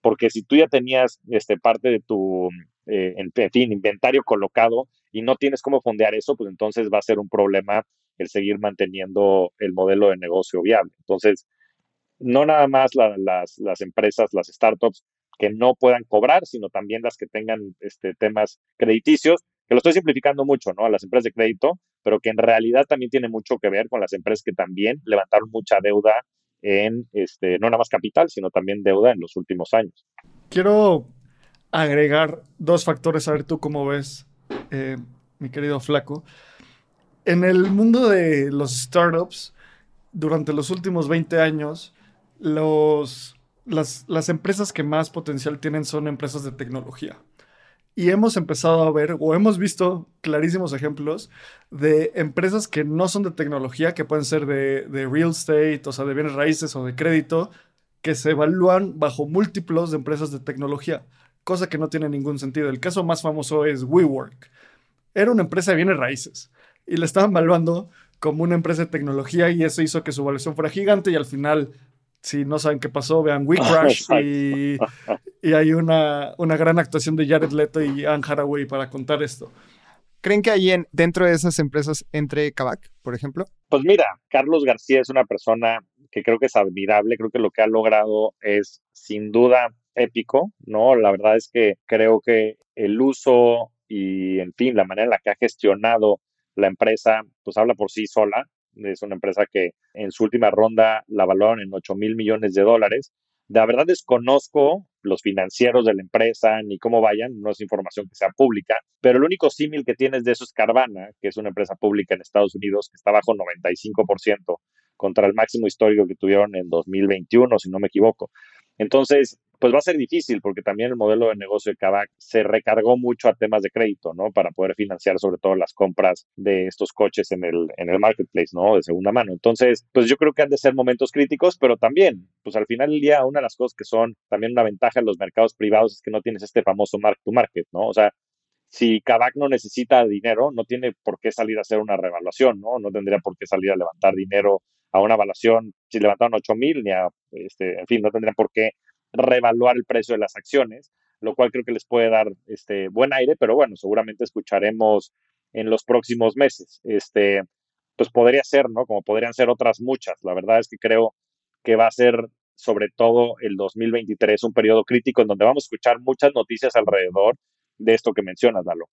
[SPEAKER 3] Porque si tú ya tenías este, parte de tu eh, en, fin, inventario colocado y no tienes cómo fondear eso, pues entonces va a ser un problema el seguir manteniendo el modelo de negocio viable. Entonces, no nada más las, las empresas, las startups que no puedan cobrar, sino también las que tengan este, temas crediticios, que lo estoy simplificando mucho, ¿no? A las empresas de crédito, pero que en realidad también tiene mucho que ver con las empresas que también levantaron mucha deuda en, este, no nada más capital, sino también deuda en los últimos años.
[SPEAKER 2] Quiero agregar dos factores, a ver tú cómo ves, eh, mi querido Flaco. En el mundo de los startups, durante los últimos 20 años, los, las, las empresas que más potencial tienen son empresas de tecnología. Y hemos empezado a ver o hemos visto clarísimos ejemplos de empresas que no son de tecnología, que pueden ser de, de, real estate, o sea, de bienes raíces o de crédito, que se evalúan bajo múltiplos de empresas de tecnología, cosa que no tiene ningún sentido. El caso más famoso es WeWork. Era una empresa de bienes raíces y la estaban evaluando como una empresa de tecnología y eso hizo que su evaluación fuera gigante y al final si no saben qué pasó, vean We Crash y, y, hay una, una gran actuación de Jared Leto y Anne Haraway para contar esto.
[SPEAKER 1] ¿Creen que ahí en, dentro de esas empresas entre Kavak, por ejemplo?
[SPEAKER 3] Pues mira, Carlos García es una persona que creo que es admirable, creo que lo que ha logrado es sin duda épico, ¿no? La verdad es que creo que el uso y, en fin, la manera en la que ha gestionado la empresa, pues habla por sí sola. Es una empresa que en su última ronda la valoraron en 8 mil millones de dólares. La verdad desconozco los financieros de la empresa ni cómo vayan, no es información que sea pública, pero el único símil que tienes de eso es Carvana, que es una empresa pública en Estados Unidos que está bajo 95% contra el máximo histórico que tuvieron en 2021, si no me equivoco. Entonces, pues va a ser difícil porque también el modelo de negocio de Kavak se recargó mucho a temas de crédito, ¿no? Para poder financiar sobre todo las compras de estos coches en el, en el marketplace, ¿no? De segunda mano. Entonces, pues yo creo que han de ser momentos críticos, pero también, pues al final del día, una de las cosas que son también una ventaja en los mercados privados es que no tienes este famoso mark to market, ¿no? O sea, si Kavak no necesita dinero, no tiene por qué salir a hacer una revaluación, ¿no? No tendría por qué salir a levantar dinero a una evaluación, si levantaron 8 mil, ni a, este, en fin, no tendrían por qué revaluar el precio de las acciones, lo cual creo que les puede dar este, buen aire, pero bueno, seguramente escucharemos en los próximos meses. Este, pues podría ser, ¿no? Como podrían ser otras muchas. La verdad es que creo que va a ser sobre todo el 2023 un periodo crítico en donde vamos a escuchar muchas noticias alrededor de esto que mencionas, Dalo.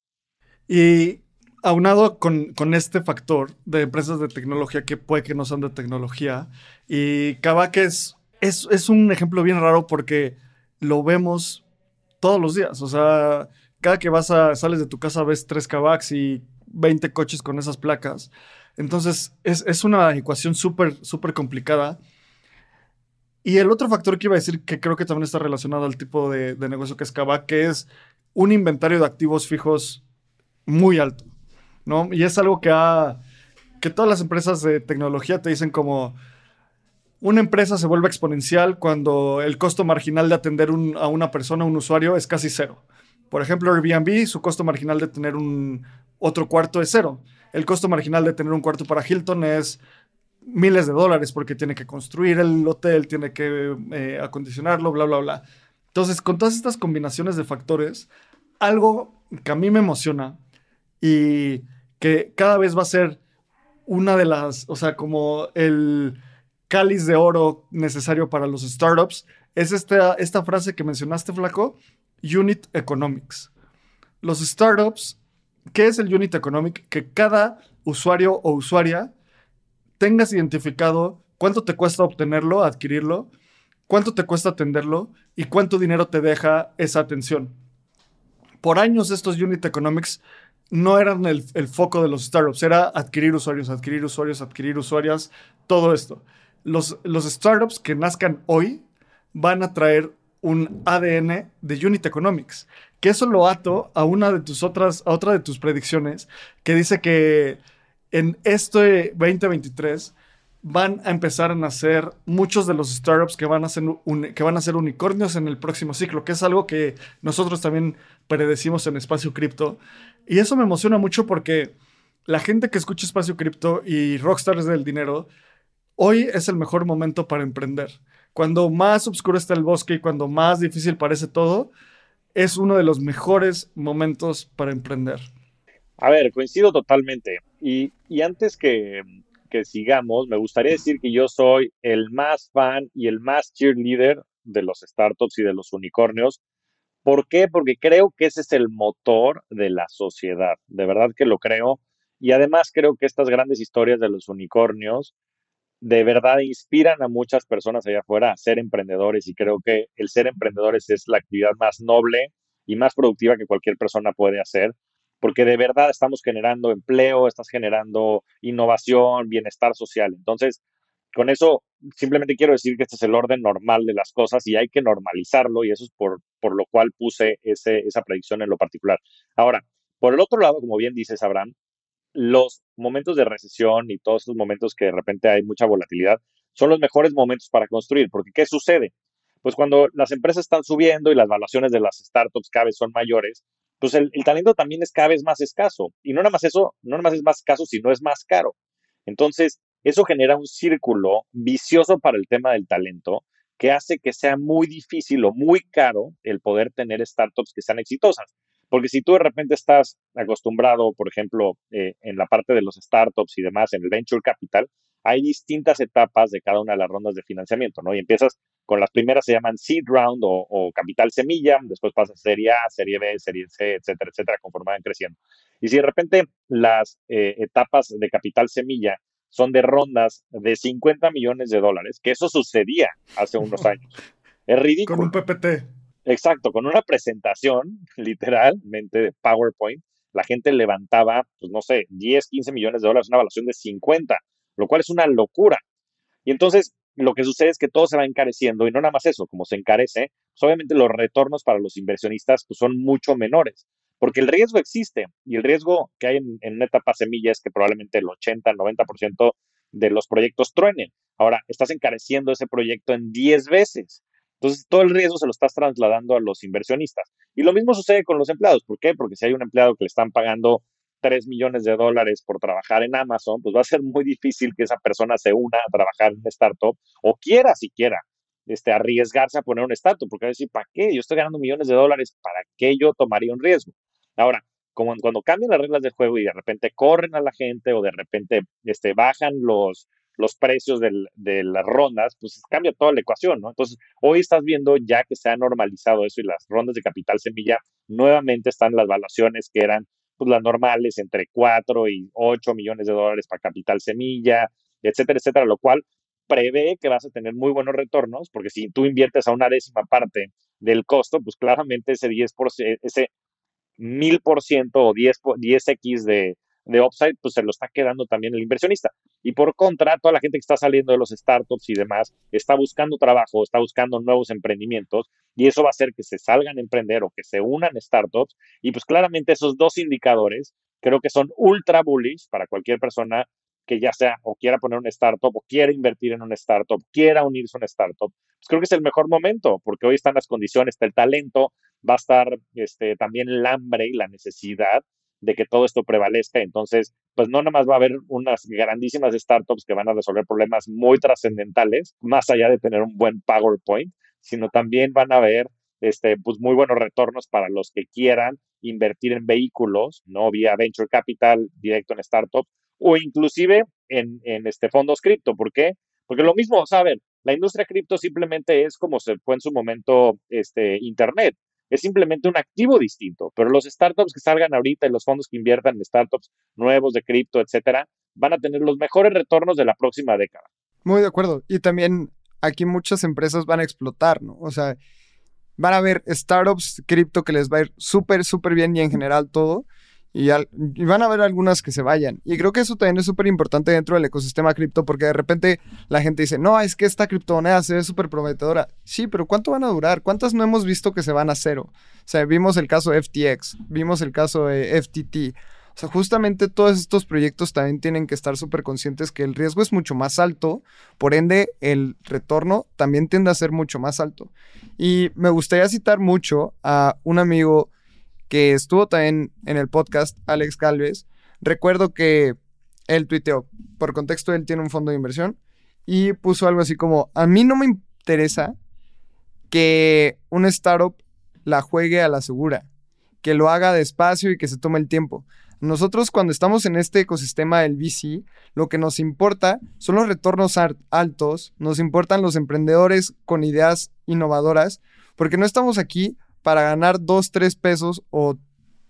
[SPEAKER 2] Y aunado con, con, este factor de empresas de tecnología que puede que no sean de tecnología, y Kavak es es, un ejemplo bien raro porque lo vemos todos los días. O sea, cada que vas a, sales de tu casa ves tres Kavaks y 20 coches con esas placas. Entonces, es, una ecuación súper, súper complicada. Y el otro factor que iba a decir, que creo que también está relacionado al tipo de, negocio que es Kavak, que es un inventario de activos fijos muy alto, ¿no? Y es algo que ha, que todas las empresas de tecnología te dicen como, una empresa se vuelve exponencial cuando el costo marginal de atender a una persona, un usuario, es casi cero. Por ejemplo, Airbnb, su costo marginal de tener un otro cuarto es cero. El costo marginal de tener un cuarto para Hilton es miles de dólares porque tiene que construir el hotel, tiene que eh, acondicionarlo, bla, bla, bla. Entonces, con todas estas combinaciones de factores, algo que a mí me emociona y que cada vez va a ser una de las, o sea, como el cáliz de oro necesario para los startups es esta, esta frase que mencionaste, Flaco, Unit Economics. Los startups, ¿qué es el Unit Economic? Que cada usuario o usuaria tengas identificado cuánto te cuesta obtenerlo, adquirirlo, cuánto te cuesta atenderlo y cuánto dinero te deja esa atención. Por años estos Unit Economics no eran el, el foco de los startups, era adquirir usuarios, adquirir usuarios, adquirir usuarias, todo esto los, startups que nazcan hoy van a traer un ADN de Unit Economics. Que eso lo ato a una de tus otras, a otra de tus predicciones, que dice que en este 2023 van a empezar a nacer muchos de los startups que van a ser, que van a ser unicornios en el próximo ciclo, que es algo que nosotros también predecimos en Espacio Cripto. Y eso me emociona mucho porque la gente que escucha Espacio Cripto y Rockstars del dinero Hoy es el mejor momento para emprender. Cuando más oscuro está el bosque y cuando más difícil parece todo, es uno de los mejores momentos para emprender.
[SPEAKER 3] A ver, coincido totalmente. Y, y antes que, que sigamos, me gustaría decir que yo soy el más fan y el más cheerleader de los startups y de los unicornios. ¿Por qué? Porque creo que ese es el motor de la sociedad. De verdad que lo creo. Y además creo que estas grandes historias de los unicornios de verdad inspiran a muchas personas allá afuera a ser emprendedores y creo que el ser emprendedores es la actividad más noble y más productiva que cualquier persona puede hacer, porque de verdad estamos generando empleo, estás generando innovación, bienestar social. Entonces, con eso simplemente quiero decir que este es el orden normal de las cosas y hay que normalizarlo y eso es por, por lo cual puse ese, esa predicción en lo particular. Ahora, por el otro lado, como bien dices, Abraham, los momentos de recesión y todos esos momentos que de repente hay mucha volatilidad son los mejores momentos para construir, porque ¿qué sucede? Pues cuando las empresas están subiendo y las valuaciones de las startups cada vez son mayores, pues el, talento también es cada vez más escaso. Y no nada más eso, no nada más es más escaso, sino es más caro. Entonces, eso genera un círculo vicioso para el tema del talento que hace que sea muy difícil o muy caro el poder tener startups que sean exitosas. Porque si tú de repente estás acostumbrado, por ejemplo, eh, en la parte de los startups y demás, en el venture capital, hay distintas etapas de cada una de las rondas de financiamiento, ¿no? Y empiezas con las primeras se llaman seed round o, capital semilla, después pasas a serie A, serie B, serie C, etcétera, etcétera, conforme van creciendo. Y si de repente las eh, etapas de capital semilla son de rondas de 50 millones de dólares, que eso sucedía hace unos años. Es ridículo.
[SPEAKER 2] Con un PPT.
[SPEAKER 3] Exacto, con una presentación, literalmente, de PowerPoint, la gente levantaba, pues no sé, 10, 15 millones de dólares, una evaluación de 50, lo cual es una locura. Y entonces, lo que sucede es que todo se va encareciendo y no nada más eso, como se encarece, pues obviamente los retornos para los inversionistas pues, son mucho menores, porque el riesgo existe y el riesgo que hay en, en una etapa semilla es que probablemente el 80, 90% de los proyectos truenen. Ahora, estás encareciendo ese proyecto en 10 veces. Entonces, todo el riesgo se lo estás trasladando a los inversionistas. Y lo mismo sucede con los empleados. ¿Por qué? Porque si hay un empleado que le están pagando 3 millones de dólares por trabajar en Amazon, pues va a ser muy difícil que esa persona se una a trabajar en una startup o quiera siquiera este, arriesgarse a poner un startup, porque va a decir, ¿para qué? Yo estoy ganando millones de dólares, ¿para qué yo tomaría un riesgo? Ahora, como cuando cambian las reglas del juego y de repente corren a la gente o de repente este, bajan los, los precios de las rondas, pues cambia toda la ecuación, ¿no? Entonces, hoy estás viendo ya que se ha normalizado eso y las rondas de capital semilla, nuevamente están las valuaciones que eran pues, las normales, entre 4 y 8 millones de dólares para capital semilla, etcétera, etcétera, lo cual prevé que vas a tener muy buenos retornos, porque si tú inviertes a una décima parte del costo, pues claramente ese 10%, ese 1000% o 10, 10x de, de upside, pues se lo está quedando también el inversionista. Y por contra, toda la gente que está saliendo de los startups y demás está buscando trabajo, está buscando nuevos emprendimientos y eso va a hacer que se salgan a emprender o que se unan startups. Y pues claramente esos dos indicadores creo que son ultra bullish para cualquier persona que ya sea o quiera poner una startup o quiera invertir en una startup, quiera unirse a una startup, pues creo que es el mejor momento porque hoy están las condiciones, está el talento, va a estar este, también el hambre y la necesidad de que todo esto prevalezca. Entonces, pues no nada más va a haber unas grandísimas startups que van a resolver problemas muy trascendentales, más allá de tener un buen PowerPoint, sino también van a haber este, pues muy buenos retornos para los que quieran invertir en vehículos, ¿no? Vía venture capital, directo en startups, o inclusive en, en este fondos cripto. ¿Por qué? Porque lo mismo, saben, la industria cripto simplemente es como se fue en su momento este, Internet es simplemente un activo distinto. Pero los startups que salgan ahorita y los fondos que inviertan en startups nuevos de cripto, etcétera, van a tener los mejores retornos de la próxima década.
[SPEAKER 1] Muy de acuerdo. Y también aquí muchas empresas van a explotar, ¿no? O sea, van a haber startups cripto que les va a ir súper, súper bien y en general todo y, van a haber algunas que se vayan. Y creo que eso también es súper importante dentro del ecosistema cripto porque de repente la gente dice, no, es que esta criptomoneda se ve súper prometedora. Sí, pero ¿cuánto van a durar? ¿Cuántas no hemos visto que se van a cero? O sea, vimos el caso de FTX, vimos el caso de FTT. O sea, justamente todos estos proyectos también tienen que estar súper conscientes que el riesgo es mucho más alto, por ende el retorno también tiende a ser mucho más alto. Y me gustaría citar mucho a un amigo que estuvo también en el podcast, Alex Calves, recuerdo que él tuiteó, por contexto, él tiene un fondo de inversión y puso algo así como, a mí no me interesa que un startup la juegue a la segura, que lo haga despacio y que se tome el tiempo. Nosotros cuando estamos en este ecosistema del VC, lo que nos importa son los retornos altos, nos importan los emprendedores con ideas innovadoras, porque no estamos aquí para ganar 2, 3 pesos o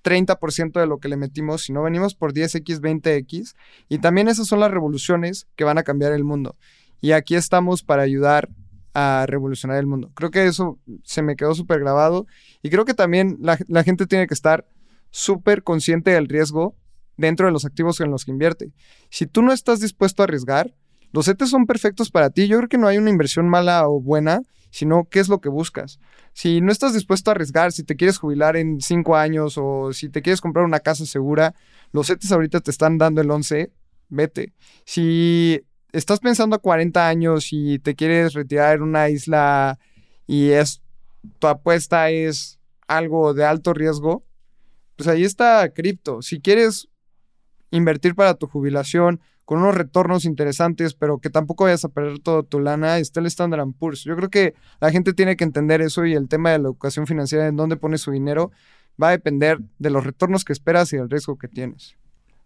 [SPEAKER 1] 30% de lo que le metimos, sino venimos por 10x, 20x. Y también esas son las revoluciones que van a cambiar el mundo. Y aquí estamos para ayudar a revolucionar el mundo. Creo que eso se me quedó súper grabado. Y creo que también la, la gente tiene que estar súper consciente del riesgo dentro de los activos en los que invierte. Si tú no estás dispuesto a arriesgar, los ETs son perfectos para ti. Yo creo que no hay una inversión mala o buena, sino qué es lo que buscas. Si no estás dispuesto a arriesgar, si te quieres jubilar en cinco años o si te quieres comprar una casa segura, los ETs ahorita te están dando el 11, vete. Si estás pensando a 40 años y te quieres retirar en una isla y es tu apuesta es algo de alto riesgo, pues ahí está cripto. Si quieres invertir para tu jubilación con unos retornos interesantes, pero que tampoco vayas a perder toda tu lana, está el Standard Poor's. Yo creo que la gente tiene que entender eso y el tema de la educación financiera, en dónde pone su dinero, va a depender de los retornos que esperas y del riesgo que tienes.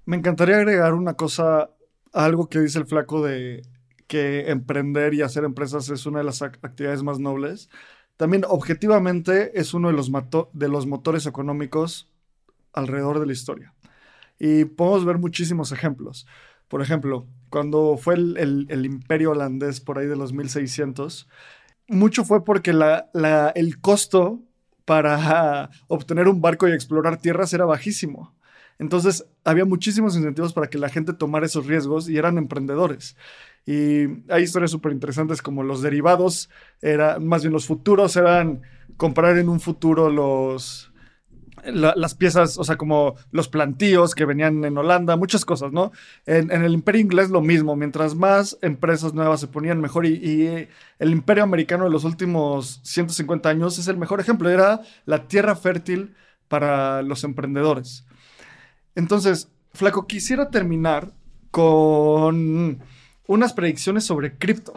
[SPEAKER 2] Me encantaría agregar una cosa, algo que dice el flaco de que emprender y hacer empresas es una de las actividades más nobles. También objetivamente es uno de los, de los motores económicos alrededor de la historia. Y podemos ver muchísimos ejemplos. Por ejemplo, cuando fue el, imperio holandés por ahí de los 1600, mucho fue porque el costo para obtener un barco y explorar tierras era bajísimo. Entonces había muchísimos incentivos para que la gente tomara esos riesgos y eran emprendedores. Y hay historias súper interesantes como los derivados, era, más bien los futuros eran comprar en un futuro los, las piezas, o sea, como los plantíos que venían en Holanda, muchas cosas, ¿no? En, el imperio inglés lo mismo, mientras más empresas nuevas se ponían mejor y, el imperio americano de los últimos 150 años es el mejor ejemplo, era la tierra fértil para los emprendedores. Entonces, Flaco, quisiera terminar con unas predicciones sobre cripto.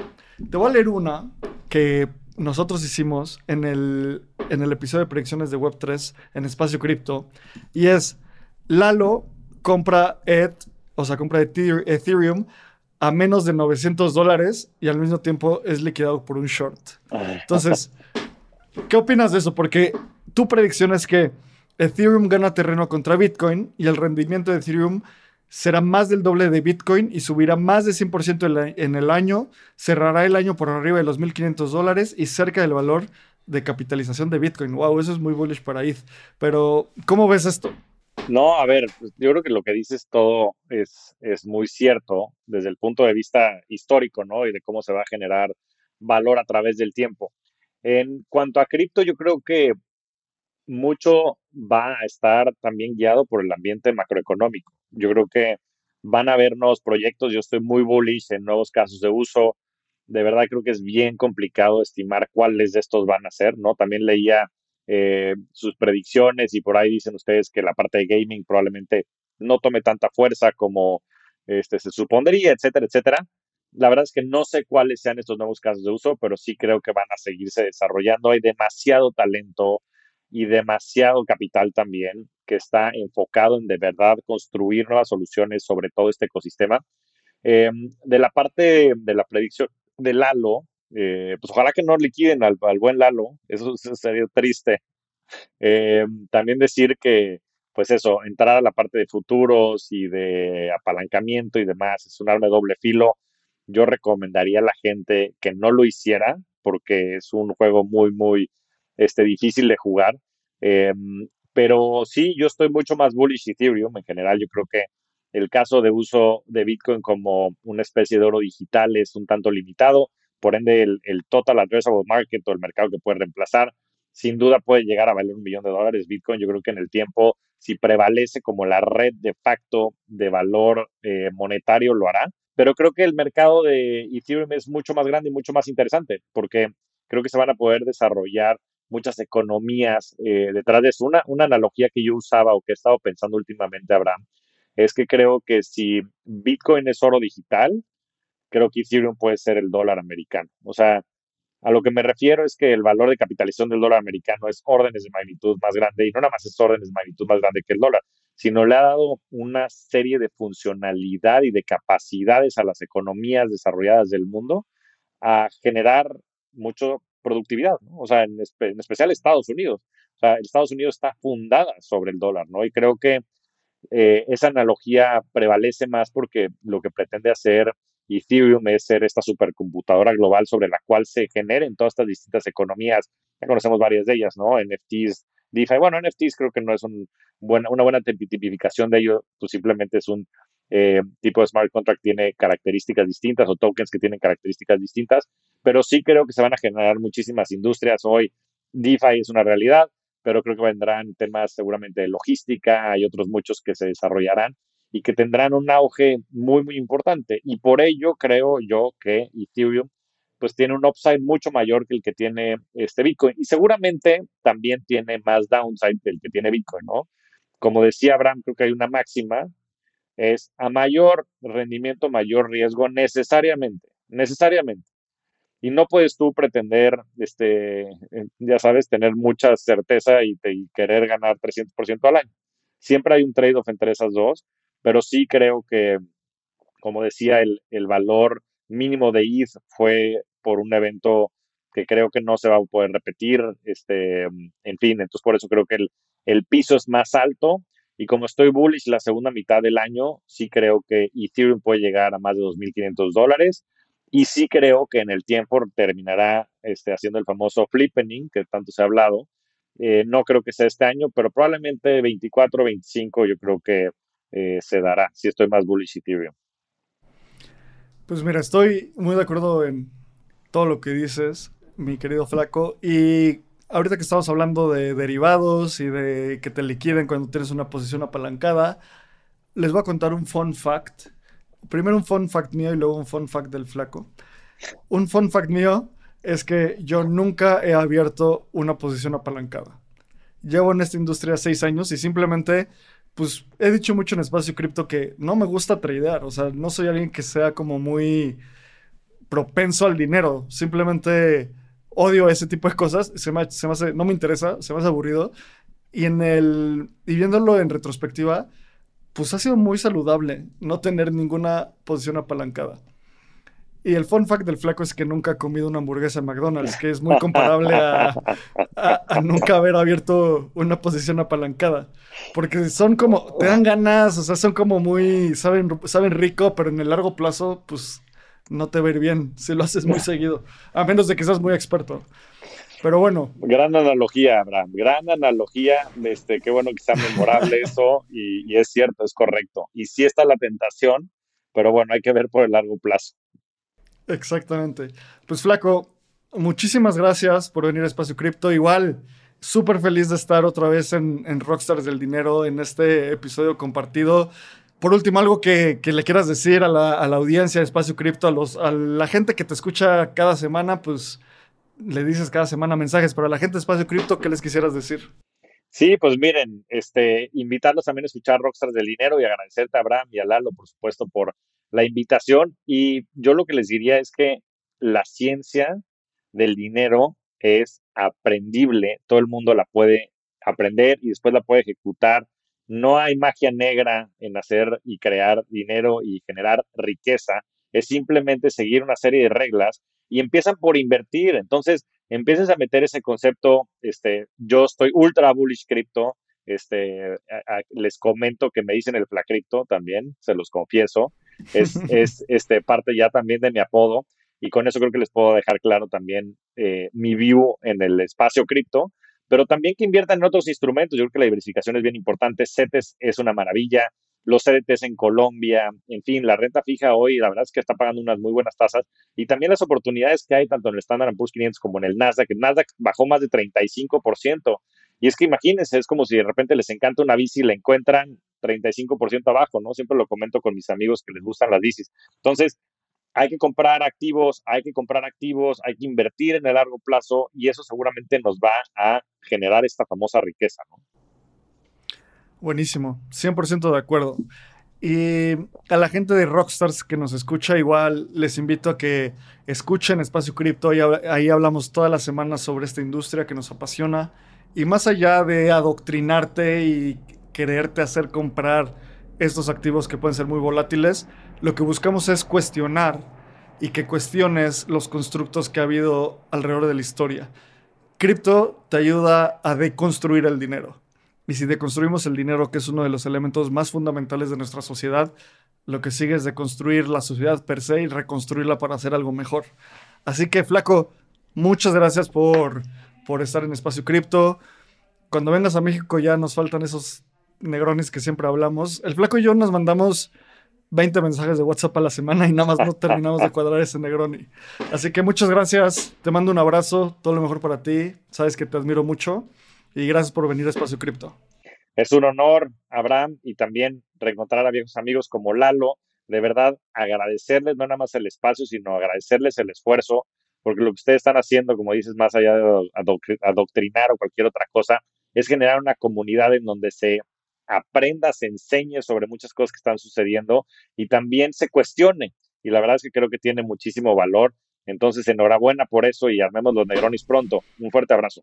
[SPEAKER 2] Te voy a leer una que nosotros hicimos en el, en el episodio de predicciones de Web3 en Espacio Cripto. Y es, Lalo compra ETH, o sea, compra Ethereum a menos de 900 dólares y al mismo tiempo es liquidado por un short. Entonces, ¿qué opinas de eso? Porque tu predicción es que Ethereum gana terreno contra Bitcoin y el rendimiento de Ethereum será más del doble de Bitcoin y subirá más de 100% en el año, cerrará el año por arriba de los 1.500 dólares y cerca del valor de capitalización de Bitcoin. Wow, eso es muy bullish para ETH. Pero, ¿cómo ves esto?
[SPEAKER 3] No, a ver, pues, yo creo que lo que dices todo es, es muy cierto desde el punto de vista histórico, ¿no? Y de cómo se va a generar valor a través del tiempo. En cuanto a cripto, yo creo que mucho va a estar también guiado por el ambiente macroeconómico. Yo creo que van a haber nuevos proyectos. Yo estoy muy bullish en nuevos casos de uso. De verdad creo que es bien complicado estimar cuáles de estos van a ser, ¿no? También leía eh, sus predicciones y por ahí dicen ustedes que la parte de gaming probablemente no tome tanta fuerza como este, se supondría, etcétera, etcétera. La verdad es que no sé cuáles sean estos nuevos casos de uso, pero sí creo que van a seguirse desarrollando. Hay demasiado talento y demasiado capital también que está enfocado en de verdad construir nuevas soluciones sobre todo este ecosistema. Em, de la parte de la predicción de Lalo, eh, pues ojalá que no liquiden al, buen Lalo, eso, sería triste. Em, también decir que, pues eso, entrar a la parte de futuros y de apalancamiento y demás es un arma de doble filo. Yo recomendaría a la gente que no lo hiciera porque es un juego muy, muy este, difícil de jugar. Em, pero sí, yo estoy mucho más bullish Ethereum en general. Yo creo que el caso de uso de Bitcoin como una especie de oro digital es un tanto limitado. Por ende, el, el total addressable market o el mercado que puede reemplazar, sin duda puede llegar a valer un millón de dólares. Bitcoin, yo creo que en el tiempo, si prevalece como la red de facto de valor eh, monetario, lo hará. Pero creo que el mercado de Ethereum es mucho más grande y mucho más interesante porque creo que se van a poder desarrollar muchas economías eh, detrás de eso. Una, una analogía que yo usaba o que he estado pensando últimamente, Abraham, es que creo que si Bitcoin es oro digital, creo que Ethereum puede ser el dólar americano. O sea, A lo que me refiero es que el valor de capitalización del dólar americano es órdenes de magnitud más grande y no nada más es órdenes de magnitud más grande que el dólar, sino le ha dado una serie de funcionalidad y de capacidades a las economías desarrolladas del mundo a generar mucha productividad. O sea, en, especial Estados Unidos. O sea, Estados Unidos está fundada sobre el dólar, ¿no? Y creo que eh, esa analogía prevalece más porque lo que pretende hacer Ethereum es ser esta supercomputadora global sobre la cual se generen todas estas distintas economías. Ya conocemos varias de ellas, ¿no? NFTs, DeFi. Bueno, NFTs creo que no es una buena tipificación de ello, pues simplemente es un eh, tipo de smart contract tiene características distintas o tokens que tienen características distintas, pero sí creo que se van a generar muchísimas industrias. Hoy DeFi es una realidad, pero creo que vendrán temas seguramente de logística, hay otros muchos que se desarrollarán y que tendrán un auge muy, muy importante. Y por ello creo yo que Ethereum pues tiene un upside mucho mayor que el que tiene este Bitcoin. Y seguramente también tiene más downside que el que tiene Bitcoin, ¿no? Como decía Abraham, creo que hay una máxima, es a mayor rendimiento, mayor riesgo necesariamente, necesariamente. Y no puedes tú pretender, este, ya sabes, tener mucha certeza y, y querer ganar 300% al año. Siempre hay un trade-off entre esas dos, pero sí creo que, como decía, el, el valor mínimo de ETH fue por un evento que creo que no se va a poder repetir, este, en fin, entonces por eso creo que el, el piso es más alto y como estoy bullish la segunda mitad del año, sí creo que Ethereum puede llegar a más de 2.500 dólares y sí creo que en el tiempo terminará este, haciendo el famoso flippening que tanto se ha hablado. Eh, no creo que sea este año, pero probablemente 24, 25 yo creo que eh, se dará si estoy más bullish Ethereum.
[SPEAKER 2] Pues mira, estoy muy de acuerdo en todo lo que dices, mi querido Flaco. Y ahorita que estamos hablando de derivados y de que te liquiden cuando tienes una posición apalancada, les voy a contar un fun fact primero un fun fact mío y luego un fun fact del flaco. Un fun fact mío es que yo nunca he abierto una posición apalancada. Llevo en esta industria seis años y simplemente, pues he dicho mucho en espacio cripto que no me gusta tradear. O sea, no soy alguien que sea como muy propenso al dinero. Simplemente odio ese tipo de cosas. Se me, se me hace, no me interesa, se me hace aburrido. Y en el, y viéndolo en retrospectiva, pues ha sido muy saludable no tener ninguna posición apalancada. Y el fun fact del flaco es que nunca ha comido una hamburguesa en McDonald's, que es muy comparable a, nunca haber abierto una posición apalancada. Porque son como, te dan ganas, o sea, son como muy, saben, saben rico, pero en el largo plazo, pues no te va a ir bien si lo haces muy seguido. A menos de que seas muy experto. Pero bueno.
[SPEAKER 3] Gran analogía, Abraham. Gran analogía. Este, qué bueno que sea memorable eso. Y, es cierto, es correcto. Y sí está la tentación, pero bueno, hay que ver por el largo plazo.
[SPEAKER 2] Exactamente. Pues Flaco, muchísimas gracias por venir a Espacio Cripto. Igual, súper feliz de estar otra vez en, Rockstars del Dinero en este episodio compartido. Por último, algo que, le quieras decir a la, audiencia de Espacio Cripto, a, los, a la gente que te escucha cada semana, pues le dices cada semana mensajes, pero a la gente de Espacio Cripto, ¿qué les quisieras decir?
[SPEAKER 3] Sí, pues miren, este, invitarlos también a escuchar Rockstars del Dinero y agradecerte a Abraham y a Lalo, por supuesto, por la invitación. Y yo lo que les diría es que la ciencia del dinero es aprendible, todo el mundo la puede aprender y después la puede ejecutar. No hay magia negra en hacer y crear dinero y generar riqueza. Es simplemente seguir una serie de reglas y empiezan por invertir. Entonces, empiezas a meter ese concepto, este, yo estoy ultra bullish cripto, este, les comento que me dicen el flacripto también, se los confieso, es, es este, parte ya también de mi apodo y con eso creo que les puedo dejar claro también eh, mi view en el espacio cripto, pero también que inviertan en otros instrumentos, yo creo que la diversificación es bien importante, CETES es una maravilla, los CDTs en Colombia, en fin, la renta fija hoy, la verdad es que está pagando unas muy buenas tasas y también las oportunidades que hay tanto en el Standard Poor's 500 como en el Nasdaq. El Nasdaq bajó más de 35%. Y es que imagínense, es como si de repente les encanta una bici y la encuentran 35% abajo, ¿no? Siempre lo comento con mis amigos que les gustan las bicis. Entonces, hay que comprar activos, hay que comprar activos, hay que invertir en el largo plazo y eso seguramente nos va a generar esta famosa riqueza, ¿no?
[SPEAKER 2] Buenísimo, 100% de acuerdo. Y a la gente de Rockstars que nos escucha, igual les invito a que escuchen Espacio Cripto. Ahí, hablamos todas las semanas sobre esta industria que nos apasiona. Y más allá de adoctrinarte y quererte hacer comprar estos activos que pueden ser muy volátiles, lo que buscamos es cuestionar y que cuestiones los constructos que ha habido alrededor de la historia. Cripto te ayuda a deconstruir el dinero. Y si deconstruimos el dinero, que es uno de los elementos más fundamentales de nuestra sociedad, lo que sigue es deconstruir la sociedad per se y reconstruirla para hacer algo mejor. Así que, Flaco, muchas gracias por, por estar en Espacio Cripto. Cuando vengas a México ya nos faltan esos negrones que siempre hablamos. El Flaco y yo nos mandamos 20 mensajes de WhatsApp a la semana y nada más no terminamos de cuadrar ese Negroni. Así que muchas gracias, te mando un abrazo, todo lo mejor para ti, sabes que te admiro mucho y gracias por venir a Espacio Cripto.
[SPEAKER 3] Es un honor, Abraham, y también reencontrar a viejos amigos como Lalo. De verdad, agradecerles no nada más el espacio, sino agradecerles el esfuerzo, porque lo que ustedes están haciendo, como dices, más allá de adoctrinar o cualquier otra cosa, es generar una comunidad en donde se aprenda, se enseñe sobre muchas cosas que están sucediendo y también se cuestione. Y la verdad es que creo que tiene muchísimo valor. Entonces, enhorabuena por eso y armemos los Negronis pronto. Un fuerte abrazo.